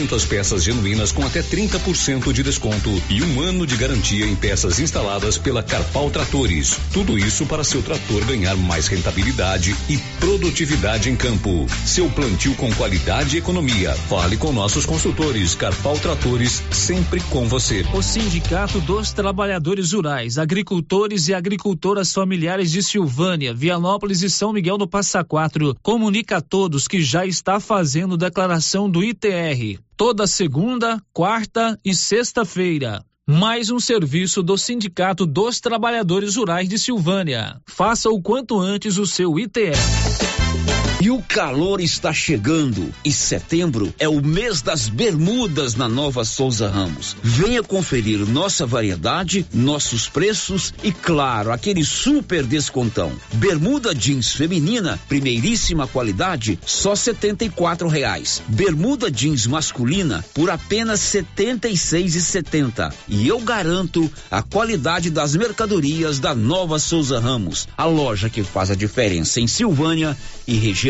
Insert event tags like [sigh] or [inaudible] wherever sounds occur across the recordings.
Muitas peças genuínas com até 30% de desconto e um ano de garantia em peças instaladas pela Carpal Tratores. Tudo isso para seu trator ganhar mais rentabilidade e produtividade em campo. Seu plantio com qualidade e economia. Fale com nossos consultores. Carpal Tratores, sempre com você. O Sindicato dos Trabalhadores Rurais, Agricultores e Agricultoras Familiares de Silvânia, Vianópolis e São Miguel do Passa Quatro comunica a todos que já está fazendo declaração do ITR toda segunda, quarta e sexta-feira. Mais um serviço do Sindicato dos Trabalhadores Rurais de Silvânia. Faça o quanto antes o seu ITR. E o calor está chegando e setembro é o mês das bermudas na Nova Souza Ramos. Venha conferir nossa variedade, nossos preços e claro, aquele super descontão. Bermuda jeans feminina, primeiríssima qualidade, só setenta e quatro reais. Bermuda jeans masculina por apenas setenta e seis e setenta. E eu garanto a qualidade das mercadorias da Nova Souza Ramos, a loja que faz a diferença em Silvânia e região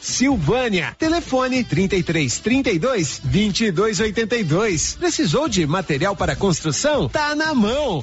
Silvânia. Telefone 33 32 22 82. Precisou de material para construção? Tá na mão.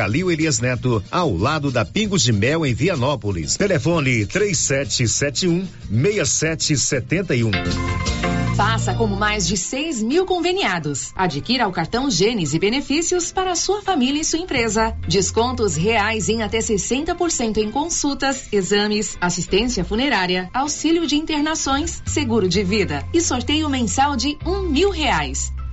Calil Elias Neto, ao lado da Pingos de Mel em Vianópolis. Telefone 3771 6771. Faça como mais de 6 mil conveniados. Adquira o cartão Gênesis e benefícios para sua família e sua empresa. Descontos reais em até 60% em consultas, exames, assistência funerária, auxílio de internações, seguro de vida e sorteio mensal de um mil reais.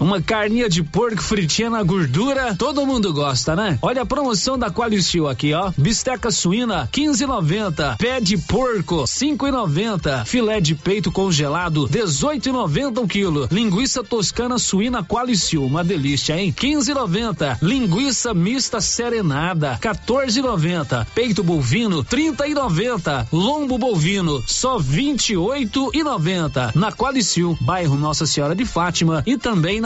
Uma carninha de porco fritinha na gordura, todo mundo gosta, né? Olha a promoção da Qualicil aqui, ó. Bisteca suína, 15,90. Pé de porco, 5,90. Filé de peito congelado, 18,90 um quilo. Linguiça toscana suína Qualicil, uma delícia, hein? 15,90. Linguiça mista serenada, 14,90. Peito bovino, 30,90. Lombo bovino, só 28,90. Na Qualicil, bairro Nossa Senhora de Fátima e também na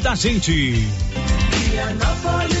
da gente. Vianópolis,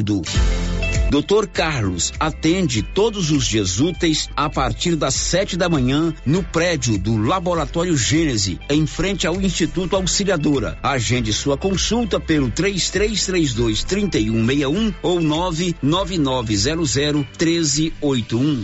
Doutor Carlos atende todos os dias úteis a partir das sete da manhã no prédio do Laboratório Gênese, em frente ao Instituto Auxiliadora. Agende sua consulta pelo 3332 3161 ou 99900 1381.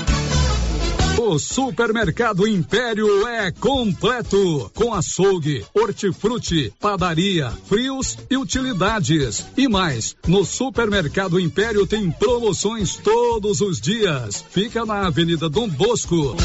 O Supermercado Império é completo, com açougue, hortifruti, padaria, frios e utilidades. E mais, no Supermercado Império tem promoções todos os dias. Fica na Avenida Dom Bosco.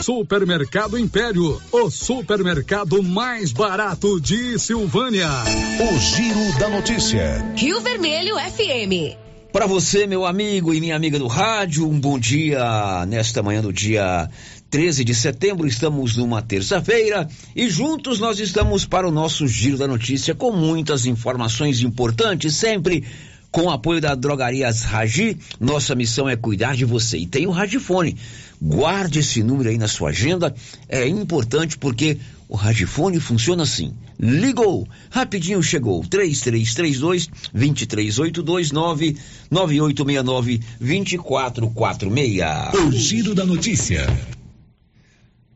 Supermercado Império, o supermercado mais barato de Silvânia. O Giro da Notícia. Rio Vermelho FM. Para você, meu amigo e minha amiga do rádio, um bom dia nesta manhã do dia 13 de setembro. Estamos numa terça-feira e juntos nós estamos para o nosso Giro da Notícia com muitas informações importantes, sempre com o apoio da Drogarias Ragi. Nossa missão é cuidar de você. E tem o Radifone. Guarde esse número aí na sua agenda, é importante porque o Radifone funciona assim. Ligou, rapidinho chegou. 3332 2382 9869 2446. O Giro da Notícia.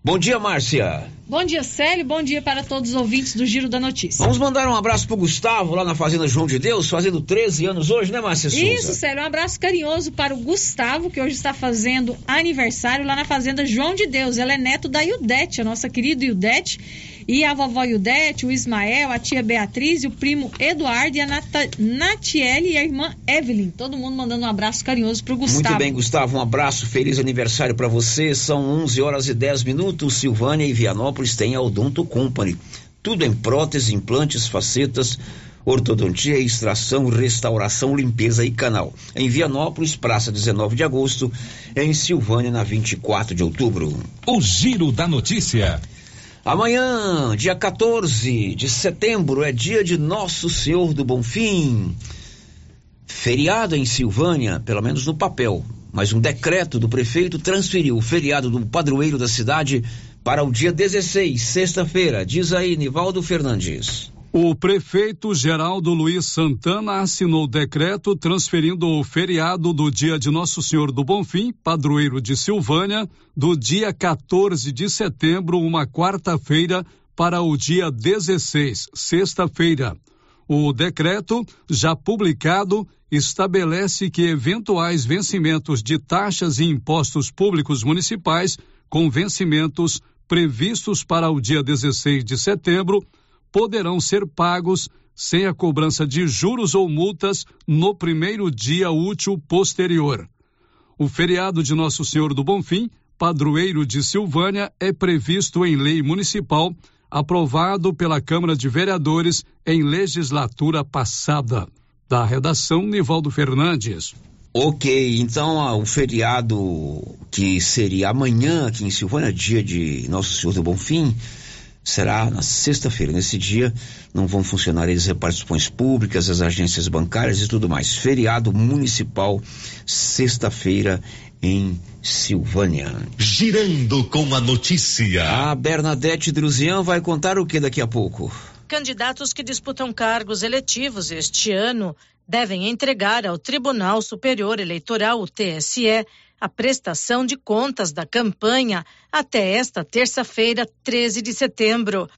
Bom dia, Márcia. Bom dia, Célio. Bom dia para todos os ouvintes do Giro da Notícia. Vamos mandar um abraço pro Gustavo lá na Fazenda João de Deus, fazendo 13 anos hoje, né, Márcia Souza? Isso, Célio. Um abraço carinhoso para o Gustavo, que hoje está fazendo aniversário lá na Fazenda João de Deus. Ela é neto da Ildete, a nossa querida Ildete. E a vovó Ildete, o Ismael, a tia Beatriz, o primo Eduardo e a Nata, Natiele e a irmã Evelyn. Todo mundo mandando um abraço carinhoso pro Gustavo. Muito bem, Gustavo, um abraço, feliz aniversário para você. São 11 horas e 10 minutos. Silvânia e Vianópolis têm a Odonto Company. Tudo em prótese, implantes, facetas, ortodontia, extração, restauração, limpeza e canal. Em Vianópolis, Praça 19 de Agosto, em Silvânia, na 24 de outubro. O Giro da Notícia. Amanhã, dia 14 de setembro, é dia de Nosso Senhor do Bonfim. Feriado em Silvânia, pelo menos no papel, mas um decreto do prefeito transferiu o feriado do padroeiro da cidade para o dia 16, sexta-feira. Diz aí, Nivaldo Fernandes. O prefeito Geraldo Luiz Santana assinou decreto transferindo o feriado do dia de Nosso Senhor do Bonfim, padroeiro de Silvânia, do dia 14 de setembro, uma quarta-feira, para o dia 16, sexta-feira. O decreto, já publicado, estabelece que eventuais vencimentos de taxas e impostos públicos municipais com vencimentos previstos para o dia 16 de setembro poderão ser pagos sem a cobrança de juros ou multas no primeiro dia útil posterior. O feriado de Nosso Senhor do Bonfim, padroeiro de Silvânia, é previsto em lei municipal aprovado pela Câmara de Vereadores em legislatura passada. Da redação, Nivaldo Fernandes. Ok, então ah, o feriado que seria amanhã aqui em Silvânia, dia de Nosso Senhor do Bonfim, será na sexta-feira. Nesse dia não vão funcionar as repartições públicas, as agências bancárias e tudo mais. Feriado municipal, sexta-feira em Silvânia. Girando com a notícia. A Bernadette Druzian vai contar o que daqui a pouco? Candidatos que disputam cargos eletivos este ano devem entregar ao Tribunal Superior Eleitoral, o TSE, a prestação de contas da campanha até esta terça-feira, 13 de setembro.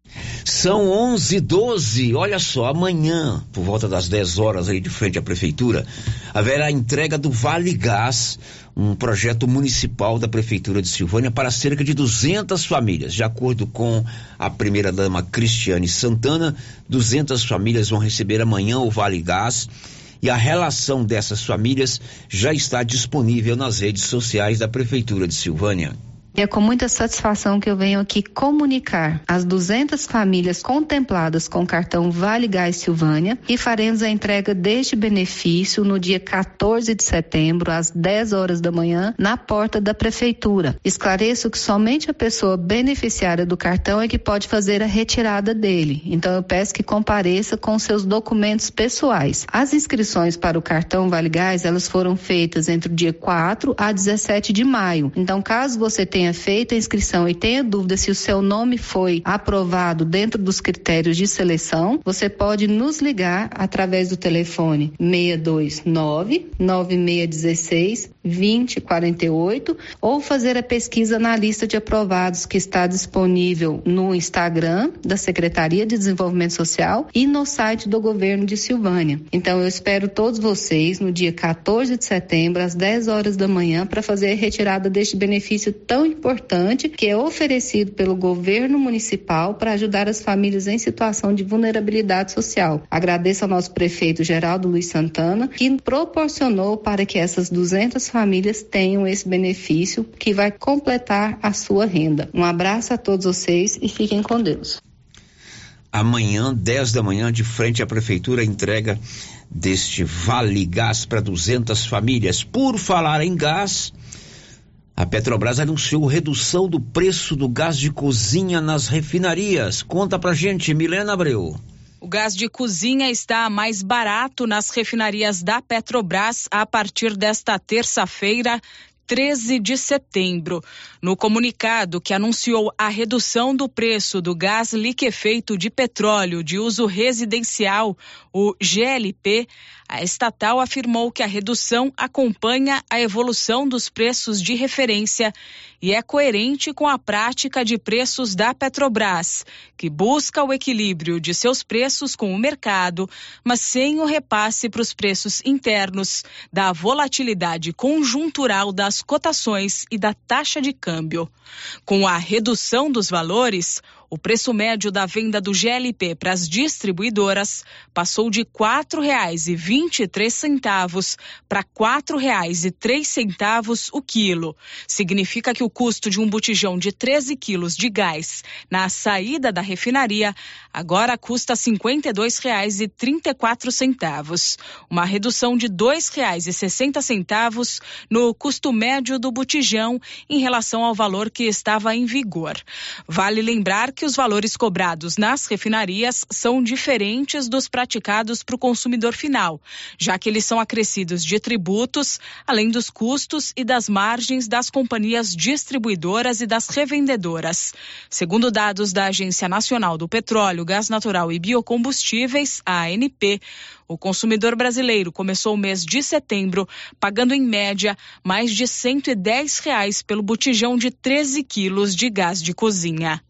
São 11 12 olha só, amanhã, por volta das 10 horas aí de frente à prefeitura, haverá a entrega do Vale Gás, um projeto municipal da prefeitura de Silvânia para cerca de 200 famílias. De acordo com a primeira dama Cristiane Santana, 200 famílias vão receber amanhã o Vale Gás e a relação dessas famílias já está disponível nas redes sociais da Prefeitura de Silvânia. É com muita satisfação que eu venho aqui comunicar as 200 famílias contempladas com o cartão Vale Gás Silvânia e faremos a entrega deste benefício no dia 14 de setembro, às 10 horas da manhã, na porta da Prefeitura. Esclareço que somente a pessoa beneficiária do cartão é que pode fazer a retirada dele. Então eu peço que compareça com seus documentos pessoais. As inscrições para o cartão Vale Gás, elas foram feitas entre o dia 4 a 17 de maio. Então, caso você tenha tenha feito a inscrição e tenha dúvida se o seu nome foi aprovado dentro dos critérios de seleção, você pode nos ligar através do telefone 629 9616 2048 ou fazer a pesquisa na lista de aprovados que está disponível no Instagram da Secretaria de Desenvolvimento Social e no site do governo de Silvânia. Então eu espero todos vocês no dia 14 de setembro às 10 horas da manhã para fazer a retirada deste benefício tão importante que é oferecido pelo governo municipal para ajudar as famílias em situação de vulnerabilidade social. Agradeço ao nosso prefeito Geraldo Luiz Santana que proporcionou para que essas 200 famílias tenham esse benefício que vai completar a sua renda. Um abraço a todos vocês e fiquem com Deus. Amanhã, 10 da manhã, de frente à prefeitura, entrega deste Vale Gás para 200 famílias. Por falar em gás, a Petrobras anunciou redução do preço do gás de cozinha nas refinarias. Conta pra gente, Milena Abreu. O gás de cozinha está mais barato nas refinarias da Petrobras a partir desta terça-feira, 13 de setembro. No comunicado que anunciou a redução do preço do gás liquefeito de petróleo de uso residencial, o GLP, a estatal afirmou que a redução acompanha a evolução dos preços de referência e é coerente com a prática de preços da Petrobras, que busca o equilíbrio de seus preços com o mercado, mas sem o repasse para os preços internos, da volatilidade conjuntural das cotações e da taxa de câmbio. Com a redução dos valores, o preço médio da venda do GLP para as distribuidoras passou de R$ 4,23 para R$ 4,03 o quilo. Significa que o custo de um botijão de 13 quilos de gás na saída da refinaria agora custa R$ 52,34, uma redução de R$ 2,60 no custo médio do botijão em relação ao valor que estava em vigor. Vale lembrar que os valores cobrados nas refinarias são diferentes dos praticados para o consumidor final, já que eles são acrescidos de tributos, além dos custos e das margens das companhias distribuidoras e das revendedoras. Segundo dados da Agência Nacional do Petróleo, Gás Natural e Biocombustíveis, ANP, o consumidor brasileiro começou o mês de setembro pagando em média mais de 110 reais pelo botijão de 13 quilos de gás de cozinha.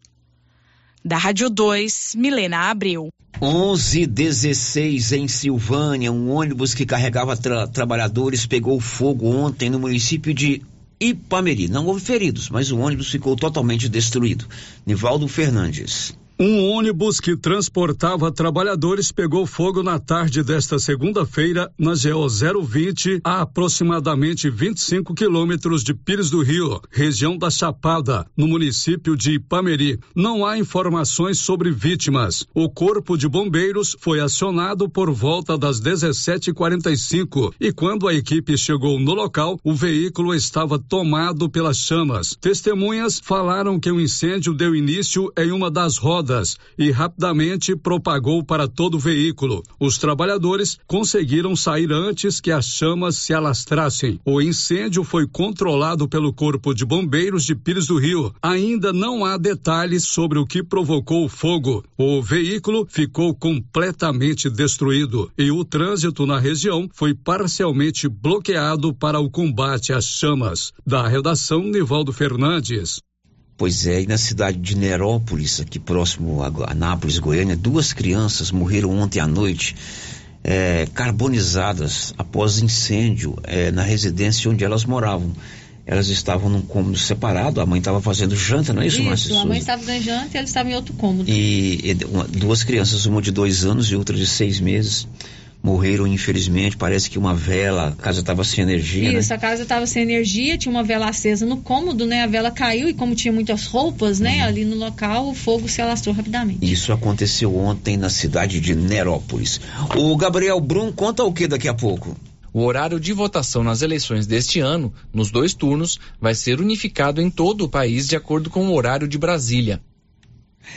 Da Rádio 2, Milena Abreu. 11:16 em Silvânia, um ônibus que carregava tra trabalhadores pegou fogo ontem no município de Ipameri. Não houve feridos, mas o ônibus ficou totalmente destruído. Nivaldo Fernandes. Um ônibus que transportava trabalhadores pegou fogo na tarde desta segunda-feira na GO 020, a aproximadamente 25 quilômetros de Pires do Rio, região da Chapada, no município de Ipameri. Não há informações sobre vítimas. O corpo de bombeiros foi acionado por volta das 17:45 e quando a equipe chegou no local, o veículo estava tomado pelas chamas. Testemunhas falaram que o incêndio deu início em uma das rodas rodas e rapidamente propagou para todo o veículo. Os trabalhadores conseguiram sair antes que as chamas se alastrassem. O incêndio foi controlado pelo Corpo de Bombeiros de Pires do Rio. Ainda não há detalhes sobre o que provocou o fogo. O veículo ficou completamente destruído e o trânsito na região foi parcialmente bloqueado para o combate às chamas. Da redação, Nivaldo Fernandes. Pois é, e na cidade de Nerópolis, aqui próximo a Anápolis, Goiânia, duas crianças morreram ontem à noite, é, carbonizadas após incêndio é, na residência onde elas moravam. Elas estavam num cômodo separado, a mãe estava fazendo janta, não é isso, Márcia? Isso, a mãe estava dando janta e eles estavam em outro cômodo. E, e uma, duas crianças, uma de dois anos e outra de seis meses morreram, infelizmente. Parece que uma vela, a casa estava sem energia. Isso, né? a casa estava sem energia, tinha uma vela acesa no cômodo, né? A vela caiu e, como tinha muitas roupas, né, uhum. ali no local, o fogo se alastrou rapidamente. Isso aconteceu ontem na cidade de Nerópolis. O Gabriel Brum conta o que daqui a pouco? O horário de votação nas eleições deste ano, nos dois turnos, vai ser unificado em todo o país de acordo com o horário de Brasília.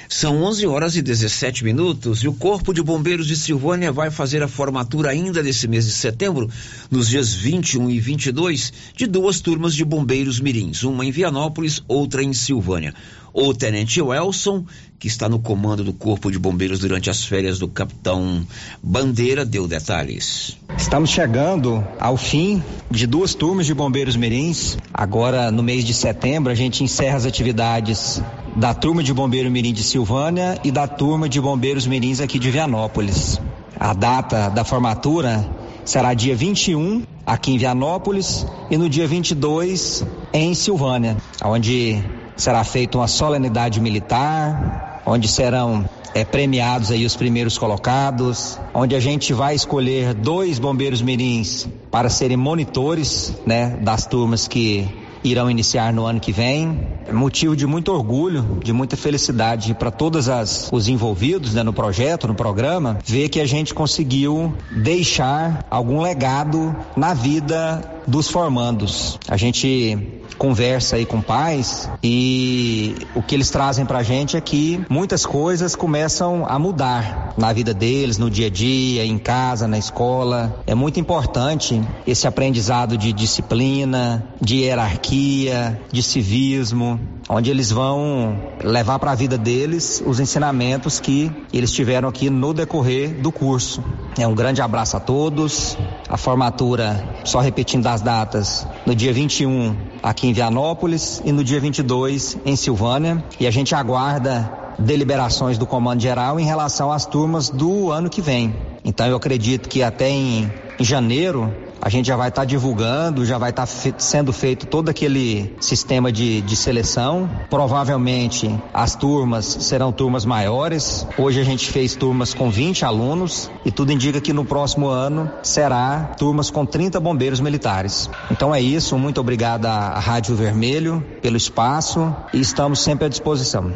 São 11 horas e 17 minutos e o Corpo de Bombeiros de Silvânia vai fazer a formatura ainda nesse mês de setembro, nos dias 21 e 22, de duas turmas de bombeiros mirins, uma em Vianópolis, outra em Silvânia. O tenente Welson, que está no comando do Corpo de Bombeiros durante as férias do capitão Bandeira, deu detalhes. Estamos chegando ao fim de duas turmas de bombeiros mirins. Agora, no mês de setembro, a gente encerra as atividades da turma de bombeiro mirim de Silvânia e da turma de bombeiros mirins aqui de Vianópolis. A data da formatura será dia 21 aqui em Vianópolis e no dia 22 em Silvânia, onde será feita uma solenidade militar, onde serão é, premiados aí os primeiros colocados, onde a gente vai escolher dois bombeiros mirins para serem monitores, né, das turmas que irão iniciar no ano que vem. Motivo de muito orgulho, de muita felicidade para todos as, os envolvidos né, no projeto, no programa, ver que a gente conseguiu deixar algum legado na vida dos formandos. A gente conversa aí com pais e o que eles trazem pra gente é que muitas coisas começam a mudar na vida deles, no dia a dia, em casa, na escola. É muito importante esse aprendizado de disciplina, de hierarquia, de civismo, onde eles vão levar para a vida deles os ensinamentos que eles tiveram aqui no decorrer do curso. É um grande abraço a todos. A formatura, só repetindo as datas, no dia 21 aqui em Vianópolis e no dia 22 em Silvânia. E a gente aguarda deliberações do Comando Geral em relação às turmas do ano que vem. Então eu acredito que até em, em janeiro a gente já vai estar tá divulgando, já vai estar tá fe sendo feito todo aquele sistema de, de seleção. Provavelmente as turmas serão turmas maiores. Hoje a gente fez turmas com 20 alunos e tudo indica que no próximo ano será turmas com 30 bombeiros militares. Então é isso, muito obrigado à Rádio Vermelho pelo espaço e estamos sempre à disposição.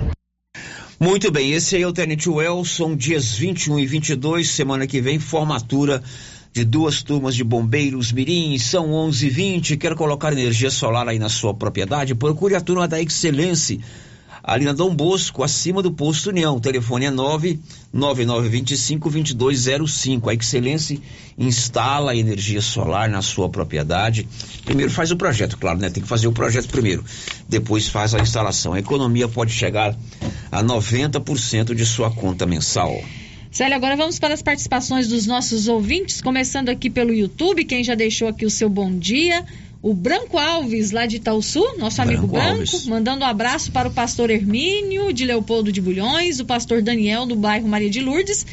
Muito bem, esse aí é o Tenente Welson, dias 21 e 22, semana que vem, formatura de duas turmas de bombeiros mirim, são 11:20. Quer colocar energia solar aí na sua propriedade? Procure a turma da Excelência, ali na Dom Bosco, acima do posto União. O telefone é 99925 2205. A Excelência instala energia solar na sua propriedade. Primeiro faz o projeto, claro, né? Tem que fazer o projeto primeiro. Depois faz a instalação. A economia pode chegar a 90% de sua conta mensal. Célia, agora vamos para as participações dos nossos ouvintes, começando aqui pelo YouTube, quem já deixou aqui o seu bom dia. O Branco Alves, lá de Itaúsu, nosso amigo Branco, Branco mandando um abraço para o pastor Hermínio, de Leopoldo de Bulhões, o pastor Daniel, do bairro Maria de Lourdes,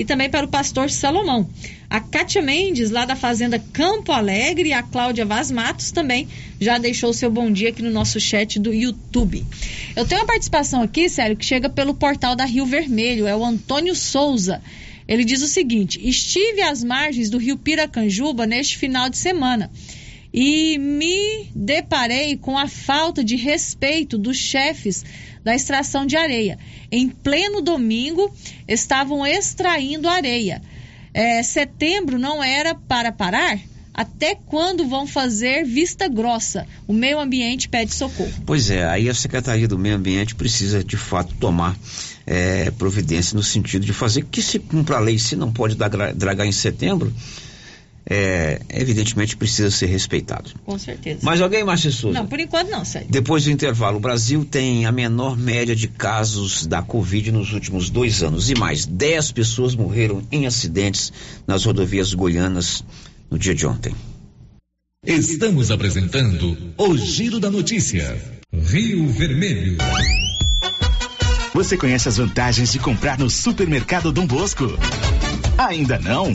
e também para o pastor Salomão. A Kátia Mendes, lá da Fazenda Campo Alegre, e a Cláudia Vaz Matos também já deixou seu bom dia aqui no nosso chat do YouTube. Eu tenho uma participação aqui, sério, que chega pelo portal da Rio Vermelho, é o Antônio Souza. Ele diz o seguinte: estive às margens do rio Piracanjuba neste final de semana e me deparei com a falta de respeito dos chefes da extração de areia. Em pleno domingo, estavam extraindo areia. É, setembro não era para parar? Até quando vão fazer vista grossa? O meio ambiente pede socorro. Pois é, aí a Secretaria do Meio Ambiente precisa de fato tomar é, providência no sentido de fazer que se cumpra a lei, se não pode dragar em setembro, é, evidentemente precisa ser respeitado. Com certeza. Mas alguém, Márcia Souza? Não, por enquanto não, sério. Depois do intervalo, o Brasil tem a menor média de casos da Covid nos últimos dois anos. E mais, 10 pessoas morreram em acidentes nas rodovias goianas no dia de ontem. Estamos apresentando o Giro da Notícia. Rio Vermelho. Você conhece as vantagens de comprar no supermercado Dom Bosco? Ainda não?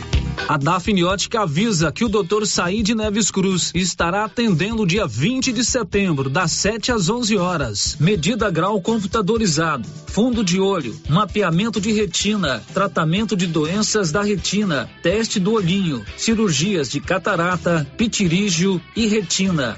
A Dafniótica avisa que o Dr. Said Neves Cruz estará atendendo dia 20 de setembro, das 7 às 11 horas. Medida grau computadorizado, fundo de olho, mapeamento de retina, tratamento de doenças da retina, teste do olhinho, cirurgias de catarata, pitirígio e retina.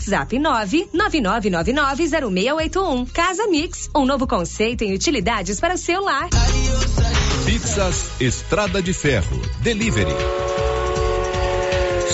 999990681. Casa Mix, um novo conceito em utilidades para o seu lar. Pizzas Estrada de Ferro. Delivery.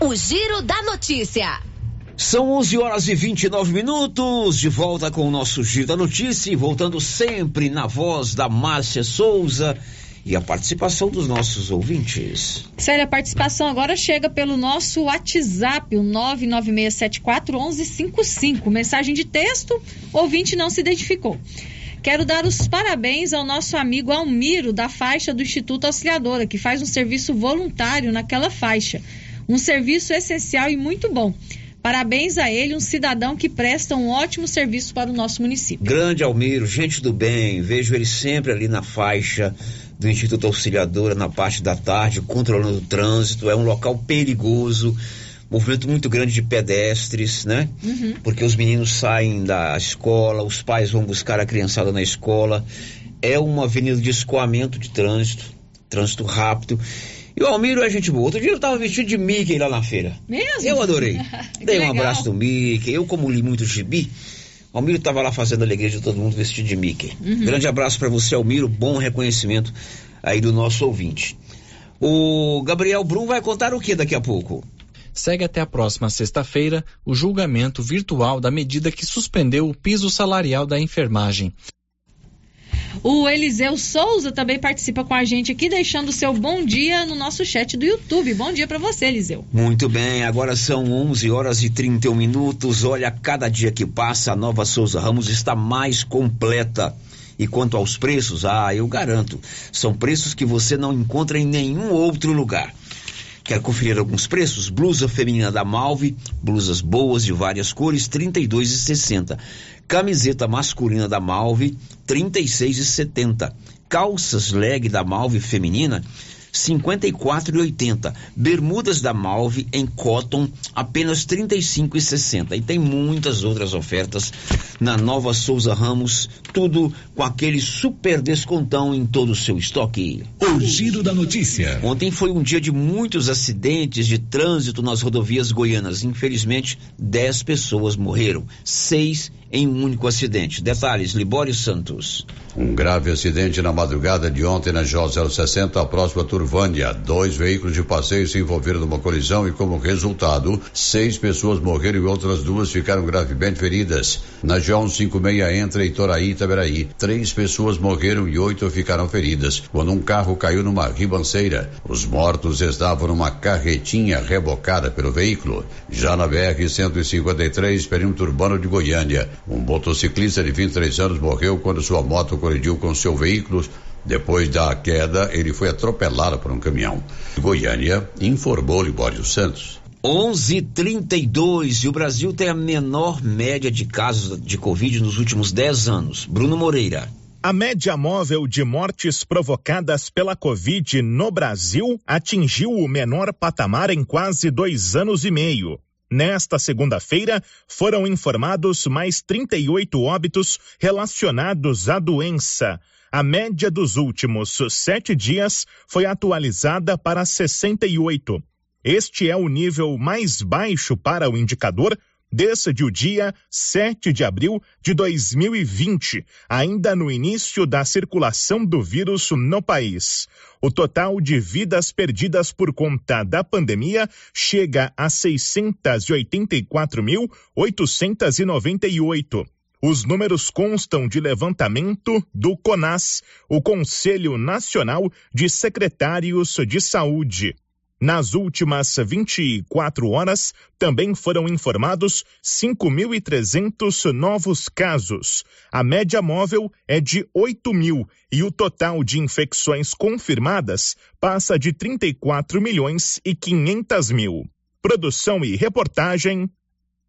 O Giro da Notícia. São 11 horas e 29 minutos, de volta com o nosso Giro da Notícia, e voltando sempre na voz da Márcia Souza e a participação dos nossos ouvintes. Célia, a participação agora chega pelo nosso WhatsApp, o 996741155. Mensagem de texto, ouvinte não se identificou. Quero dar os parabéns ao nosso amigo Almiro, da faixa do Instituto Auxiliadora, que faz um serviço voluntário naquela faixa. Um serviço essencial e muito bom. Parabéns a ele, um cidadão que presta um ótimo serviço para o nosso município. Grande Almiro, gente do bem, vejo ele sempre ali na faixa do Instituto Auxiliadora, na parte da tarde, controlando o trânsito. É um local perigoso, movimento muito grande de pedestres, né? Uhum. Porque os meninos saem da escola, os pais vão buscar a criançada na escola. É uma avenida de escoamento de trânsito, trânsito rápido. E o Almiro é gente boa. Outro dia eu tava vestido de Mickey lá na feira. Mesmo? Eu adorei. [laughs] Dei um legal. abraço do Mickey. Eu, como li muito gibi, o Almiro tava lá fazendo a alegria de todo mundo vestido de Mickey. Uhum. Grande abraço para você, Almiro. Bom reconhecimento aí do nosso ouvinte. O Gabriel Brum vai contar o que daqui a pouco? Segue até a próxima sexta-feira o julgamento virtual da medida que suspendeu o piso salarial da enfermagem. O Eliseu Souza também participa com a gente aqui, deixando seu bom dia no nosso chat do YouTube. Bom dia para você, Eliseu. Muito bem, agora são 11 horas e 31 minutos. Olha, cada dia que passa, a nova Souza Ramos está mais completa. E quanto aos preços, ah, eu garanto, são preços que você não encontra em nenhum outro lugar. Quer conferir alguns preços? Blusa feminina da Malve, blusas boas de várias cores, R$ 32,60. Camiseta masculina da Malve, R$ 36,70. Calças leg da Malve feminina, R$ 54,80. Bermudas da Malve em cotton, apenas R$ 35,60. E tem muitas outras ofertas na Nova Souza Ramos, tudo com aquele super descontão em todo o seu estoque. O Giro da Notícia. Ontem foi um dia de muitos acidentes de trânsito nas rodovias goianas. Infelizmente, 10 pessoas morreram, seis em um único acidente. Detalhes, Libório Santos. Um grave acidente na madrugada de ontem na J060, próxima a Turvânia. Dois veículos de passeio se envolveram numa colisão e, como resultado, seis pessoas morreram e outras duas ficaram gravemente feridas. Na J156 entre Itoraí e Itaberaí, três pessoas morreram e oito ficaram feridas quando um carro caiu numa ribanceira. Os mortos estavam numa carretinha rebocada pelo veículo. Já na BR-153, perímetro urbano de Goiânia, um motociclista de 23 anos morreu quando sua moto colidiu com seu veículo. Depois da queda, ele foi atropelado por um caminhão. Goiânia informou Libório Santos. 11:32 e o Brasil tem a menor média de casos de Covid nos últimos 10 anos. Bruno Moreira. A média móvel de mortes provocadas pela Covid no Brasil atingiu o menor patamar em quase dois anos e meio. Nesta segunda-feira, foram informados mais 38 óbitos relacionados à doença. A média dos últimos sete dias foi atualizada para 68. Este é o nível mais baixo para o indicador desde o dia 7 de abril de 2020, ainda no início da circulação do vírus no país. O total de vidas perdidas por conta da pandemia chega a 684.898. Os números constam de levantamento do CONAS, o Conselho Nacional de Secretários de Saúde. Nas últimas 24 horas, também foram informados 5.300 novos casos. A média móvel é de 8 mil e o total de infecções confirmadas passa de 34 milhões e 500 mil. Produção e reportagem,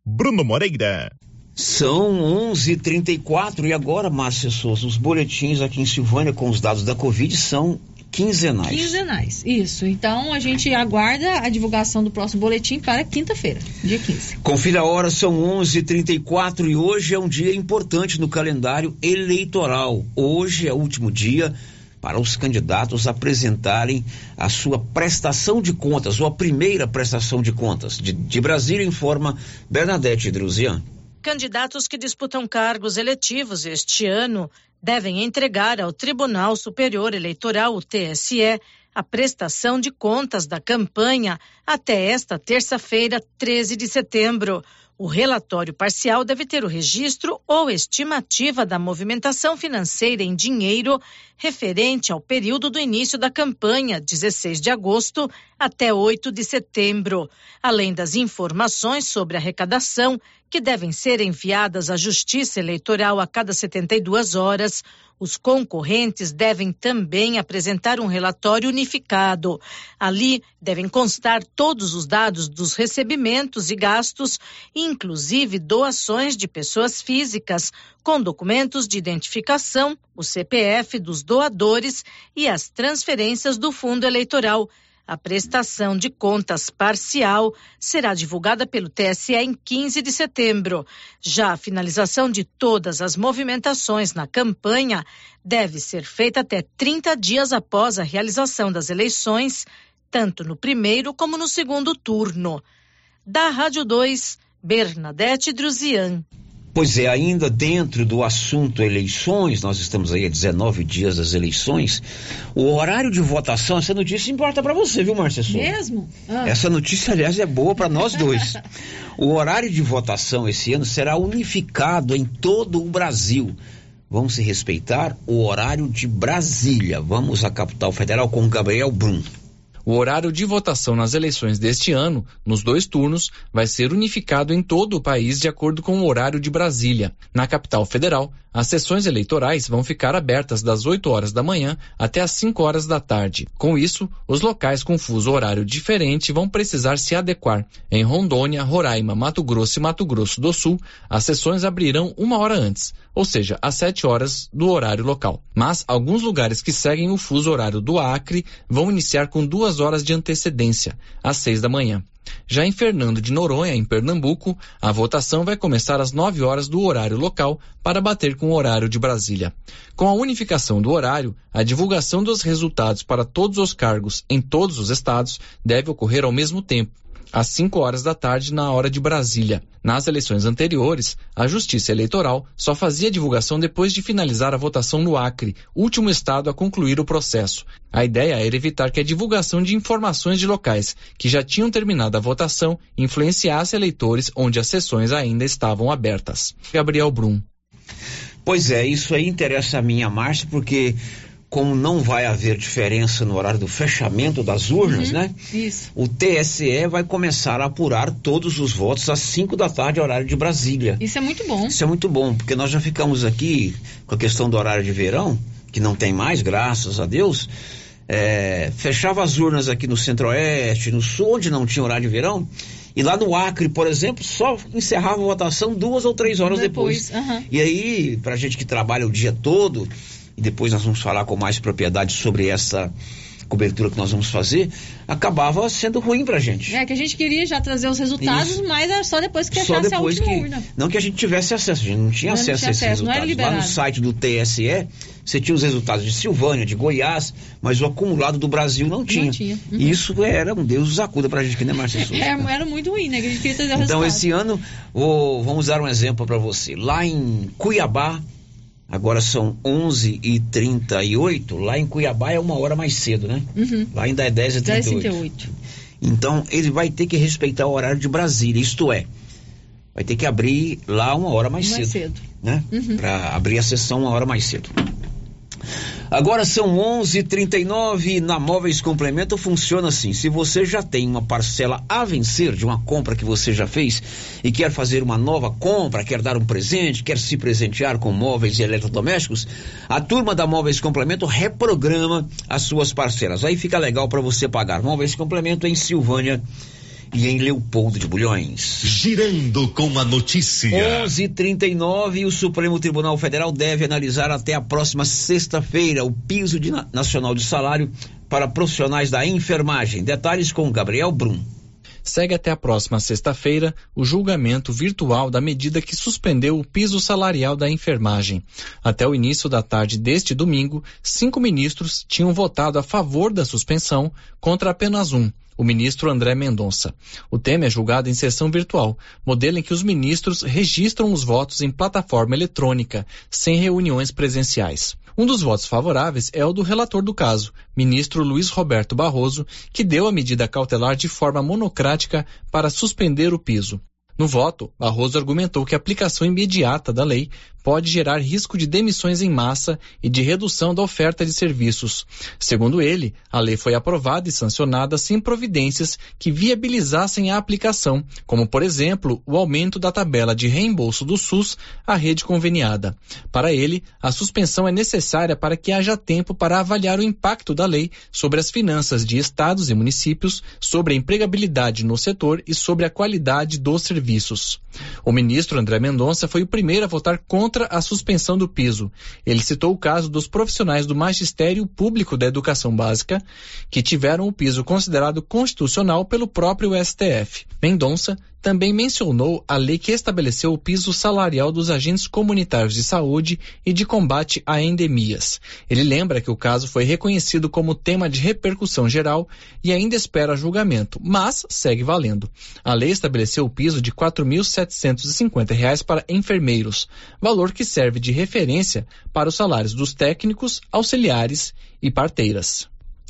Bruno Moreira. São 11:34 e agora, Márcia Souza, os boletins aqui em Silvânia com os dados da Covid são quinzenais. Quinzenais, isso. Então a gente aguarda a divulgação do próximo boletim para quinta-feira, dia 15. Confira a hora, são 11:34 e hoje é um dia importante no calendário eleitoral. Hoje é o último dia para os candidatos apresentarem a sua prestação de contas, ou a primeira prestação de contas. De, de Brasília informa Bernadette Druzian. Candidatos que disputam cargos eletivos este ano devem entregar ao Tribunal Superior Eleitoral, o TSE, a prestação de contas da campanha até esta terça-feira, 13 de setembro. O relatório parcial deve ter o registro ou estimativa da movimentação financeira em dinheiro referente ao período do início da campanha, 16 de agosto até 8 de setembro, além das informações sobre arrecadação que devem ser enviadas à Justiça Eleitoral a cada 72 horas. Os concorrentes devem também apresentar um relatório unificado. Ali devem constar todos os dados dos recebimentos e gastos, inclusive doações de pessoas físicas, com documentos de identificação, o CPF dos doadores e as transferências do fundo eleitoral. A prestação de contas parcial será divulgada pelo TSE em 15 de setembro. Já a finalização de todas as movimentações na campanha deve ser feita até 30 dias após a realização das eleições, tanto no primeiro como no segundo turno. Da Rádio 2, Bernadette Druzian. Pois é, ainda dentro do assunto eleições, nós estamos aí a 19 dias das eleições. O horário de votação, essa notícia importa para você, viu, Márcia Souza? Mesmo? Ah. Essa notícia, aliás, é boa para nós dois. o horário de votação esse ano será unificado em todo o Brasil. Vamos se respeitar o horário de Brasília. Vamos à capital federal com Gabriel Brum. O horário de votação nas eleições deste ano, nos dois turnos, vai ser unificado em todo o país de acordo com o horário de Brasília. Na capital federal, as sessões eleitorais vão ficar abertas das 8 horas da manhã até as 5 horas da tarde. Com isso, os locais com fuso horário diferente vão precisar se adequar. Em Rondônia, Roraima, Mato Grosso e Mato Grosso do Sul, as sessões abrirão uma hora antes, ou seja, às 7 horas do horário local. Mas alguns lugares que seguem o fuso horário do Acre vão iniciar com duas horas de antecedência, às 6 da manhã. Já em Fernando de Noronha, em Pernambuco, a votação vai começar às 9 horas do horário local para bater com o horário de Brasília. Com a unificação do horário, a divulgação dos resultados para todos os cargos em todos os estados deve ocorrer ao mesmo tempo às 5 horas da tarde na hora de Brasília. Nas eleições anteriores, a Justiça Eleitoral só fazia divulgação depois de finalizar a votação no Acre, último estado a concluir o processo. A ideia era evitar que a divulgação de informações de locais que já tinham terminado a votação influenciasse eleitores onde as sessões ainda estavam abertas. Gabriel Brum. Pois é, isso aí interessa a minha Márcia, porque como não vai haver diferença no horário do fechamento das urnas, Uhum, né? Isso. O TSE vai começar a apurar todos os votos às 5 da tarde, horário de Brasília. Isso é muito bom. Isso é muito bom, porque nós já ficamos aqui com a questão do horário de verão, que não tem mais, graças a Deus. É, fechava as urnas aqui no Centro-Oeste, no Sul, onde não tinha horário de verão. E lá no Acre, por exemplo, só encerrava a votação duas ou três horas depois. Depois, aham. E aí, pra gente que trabalha o dia todo, e depois nós vamos falar com mais propriedade sobre essa cobertura que nós vamos fazer, acabava sendo ruim pra gente. É que a gente queria já trazer os resultados, Isso. mas era só depois que Só fechasse depois a última que. urna. Não que a gente tivesse acesso, a gente não tinha Não, não acesso tinha a esses acesso, não resultados. Lá no site do TSE, você tinha os resultados de Silvânia, de Goiás, mas o acumulado do Brasil não tinha. tinha. Uhum. Isso era um Deus acuda pra gente aqui, né, Marcia Souza? Era, [laughs] era muito ruim, né? Que a gente queria trazer o Então, resultado. esse ano, vou- vamos dar um exemplo para você. Lá em Cuiabá, agora são 11h38, lá em Cuiabá é uma hora mais cedo, né? Uhum. Lá ainda é 10h38. 10h38. Então, ele vai ter que respeitar o horário de Brasília, isto é, vai ter que abrir lá uma hora mais, Mais cedo, cedo. né? Uhum. Para abrir a sessão uma hora mais cedo. Agora são 11:39 na Móveis Complemento funciona assim. Se você já tem uma parcela a vencer de uma compra que você já fez e quer fazer uma nova compra, quer dar um presente, quer se presentear com móveis e eletrodomésticos, a turma da Móveis Complemento reprograma as suas parcelas. Aí fica legal para você pagar. Móveis Complemento em Silvânia e em Leopoldo de Bulhões. Girando com a notícia. 11:39 o Supremo Tribunal Federal deve analisar até a próxima sexta-feira o piso de na- nacional de salário para profissionais da enfermagem. Detalhes com Gabriel Brum. Segue até a próxima sexta-feira o julgamento virtual da medida que suspendeu o piso salarial da enfermagem. Até o início da tarde deste domingo, cinco ministros tinham votado a favor da suspensão contra apenas um, o ministro André Mendonça. O tema é julgado em sessão virtual, modelo em que os ministros registram os votos em plataforma eletrônica, sem reuniões presenciais. Um dos votos favoráveis é o do relator do caso, ministro Luiz Roberto Barroso, que deu a medida cautelar de forma monocrática para suspender o piso. No voto, Barroso argumentou que a aplicação imediata da lei pode gerar risco de demissões em massa e de redução da oferta de serviços. Segundo ele, a lei foi aprovada e sancionada sem providências que viabilizassem a aplicação, como, por exemplo, o aumento da tabela de reembolso do SUS à rede conveniada. Para ele, a suspensão é necessária para que haja tempo para avaliar o impacto da lei sobre as finanças de estados e municípios, sobre a empregabilidade no setor e sobre a qualidade dos serviços. O ministro André Mendonça foi o primeiro a votar contra a suspensão do piso. Ele citou o caso dos profissionais do Magistério Público da Educação Básica, que tiveram o piso considerado constitucional pelo próprio STF. Mendonça também mencionou a lei que estabeleceu o piso salarial dos agentes comunitários de saúde e de combate a endemias. Ele lembra que o caso foi reconhecido como tema de repercussão geral e ainda espera julgamento, mas segue valendo. A lei estabeleceu o piso de 4.750 reais para enfermeiros, valor que serve de referência para os salários dos técnicos, auxiliares e parteiras.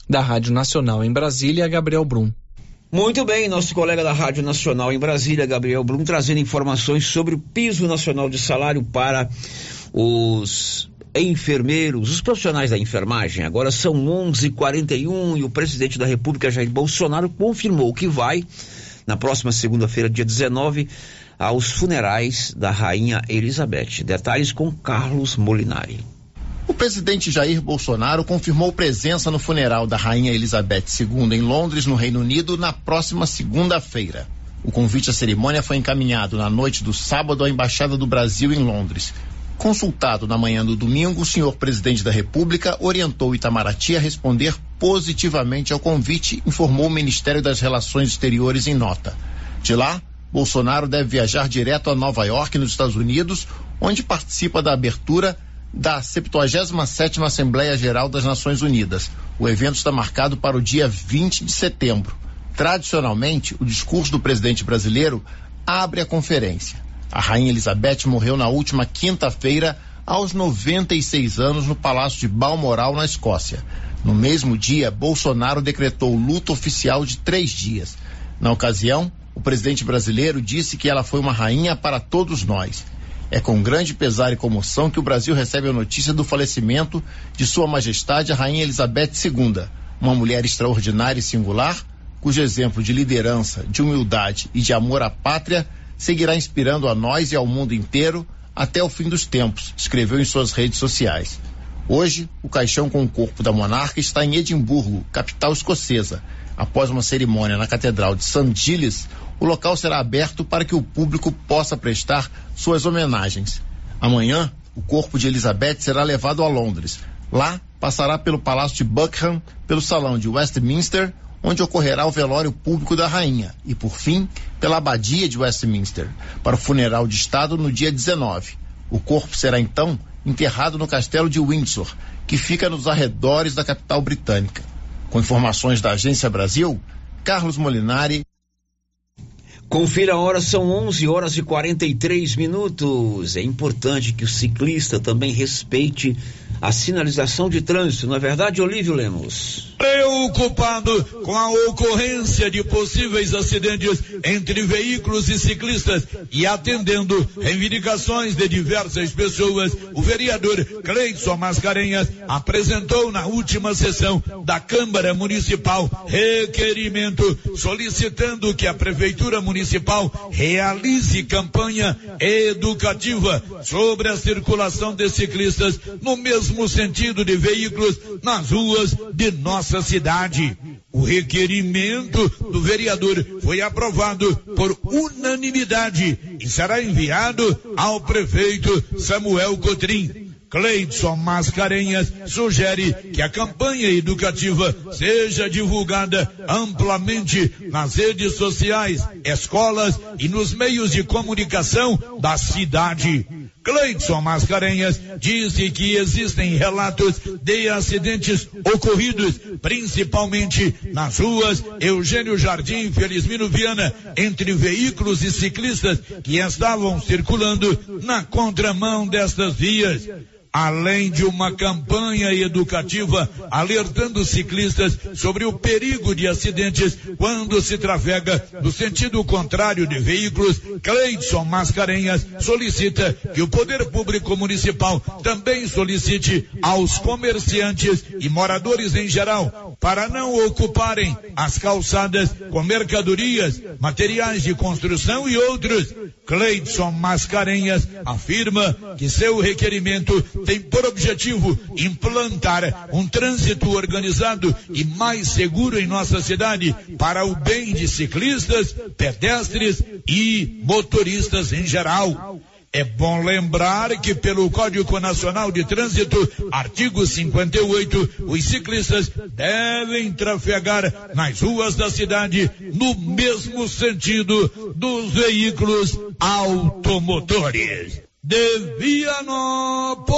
Da Rádio Nacional em Brasília, Gabriel Brum. Muito bem, nosso colega da Rádio Nacional em Brasília, Gabriel Brum, trazendo informações sobre o piso nacional de salário para os enfermeiros, os profissionais da enfermagem. Agora são 11:41 e o presidente da República Jair Bolsonaro confirmou que vai na próxima segunda-feira, dia 19, aos funerais da rainha Elizabeth. Detalhes com Carlos Molinari. O presidente Jair Bolsonaro confirmou presença no funeral da Rainha Elizabeth II em Londres, no Reino Unido, na próxima segunda-feira. O convite à cerimônia foi encaminhado na noite do sábado à Embaixada do Brasil em Londres. Consultado na manhã do domingo, o senhor presidente da República orientou Itamaraty a responder positivamente ao convite, informou o Ministério das Relações Exteriores em nota. De lá, Bolsonaro deve viajar direto a Nova York, nos Estados Unidos, onde participa da abertura da 77ª Assembleia Geral das Nações Unidas. O evento está marcado para o dia 20 de setembro. Tradicionalmente, o discurso do presidente brasileiro abre a conferência. A rainha Elizabeth morreu na última quinta-feira aos 96 anos no Palácio de Balmoral, na Escócia. No mesmo dia, Bolsonaro decretou luto oficial de três dias. Na ocasião, o presidente brasileiro disse que ela foi uma rainha para todos nós. É com grande pesar e comoção que o Brasil recebe a notícia do falecimento de Sua Majestade a Rainha Elizabeth II, uma mulher extraordinária e singular, cujo exemplo de liderança, de humildade e de amor à pátria seguirá inspirando a nós e ao mundo inteiro até o fim dos tempos, escreveu em suas redes sociais. Hoje, o caixão com o corpo da monarca está em Edimburgo, capital escocesa. Após uma cerimônia na Catedral de St. Giles, o local será aberto para que o público possa prestar suas homenagens. Amanhã, o corpo de Elizabeth será levado a Londres. Lá, passará pelo Palácio de Buckingham, pelo Salão de Westminster, onde ocorrerá o velório público da rainha, e, por fim, pela Abadia de Westminster, para o funeral de Estado no dia 19. O corpo será, então, enterrado no Castelo de Windsor, que fica nos arredores da capital britânica. Com informações da Agência Brasil, Carlos Molinari. Confira a hora, são 11 horas e 43 minutos. É importante que o ciclista também respeite a sinalização de trânsito. Não é verdade, Olívio Lemos? Preocupado com a ocorrência de possíveis acidentes entre veículos e ciclistas e atendendo reivindicações de diversas pessoas, o vereador Cleidson Mascarenhas apresentou na última sessão da Câmara Municipal requerimento solicitando que a Prefeitura Municipal realize campanha educativa sobre a circulação de ciclistas no mesmo sentido de veículos nas ruas de nossa cidade. O requerimento do vereador foi aprovado por unanimidade e será enviado ao prefeito Samuel Cotrim. Cleidson Mascarenhas sugere que a campanha educativa seja divulgada amplamente nas redes sociais, escolas e nos meios de comunicação da cidade. Cleidson Mascarenhas disse que existem relatos de acidentes ocorridos, principalmente nas ruas. Eugênio Jardim, Felizmino Viana, entre veículos e ciclistas que estavam circulando na contramão destas vias além de uma campanha educativa alertando ciclistas sobre o perigo de acidentes quando se trafega no sentido contrário de veículos, Cleidson Mascarenhas solicita que o poder público municipal também solicite aos comerciantes e moradores em geral para não ocuparem as calçadas com mercadorias, materiais de construção e outros. Cleidson Mascarenhas afirma que seu requerimento tem por objetivo implantar um trânsito organizado e mais seguro em nossa cidade para o bem de ciclistas, pedestres e motoristas em geral. É bom lembrar que pelo Código Nacional de Trânsito, artigo 58, os ciclistas devem trafegar nas ruas da cidade no mesmo sentido dos veículos automotores. De Vianópolis,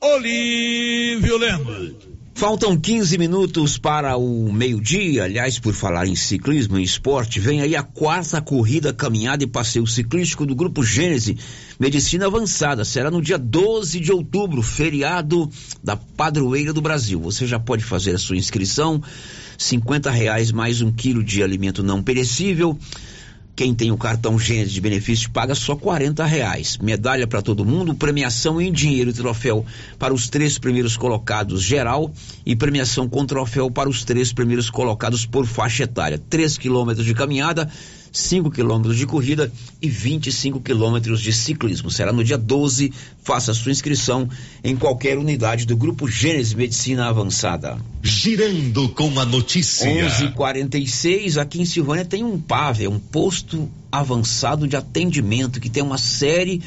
Olívio Lemos. Faltam 15 minutos para o meio-dia. Aliás, por falar em ciclismo e esporte, vem aí a quarta corrida, caminhada e passeio ciclístico do Grupo Gênese Medicina Avançada. Será no dia 12 de outubro, feriado da Padroeira do Brasil. Você já pode fazer a sua inscrição. 50 reais mais um quilo de alimento não perecível. Quem tem o cartão Gênesis de benefício paga só 40 reais. Medalha para todo mundo, premiação em dinheiro e troféu para os três primeiros colocados geral e premiação com troféu para os três primeiros colocados por faixa etária. 3 quilômetros de caminhada, 5 quilômetros de corrida e 25 quilômetros de ciclismo. Será no dia 12. Faça sua inscrição em qualquer unidade do Grupo Gênesis Medicina Avançada. Girando com a notícia. 11:46 aqui em Silvânia tem um PAV, um posto avançado de atendimento que tem uma série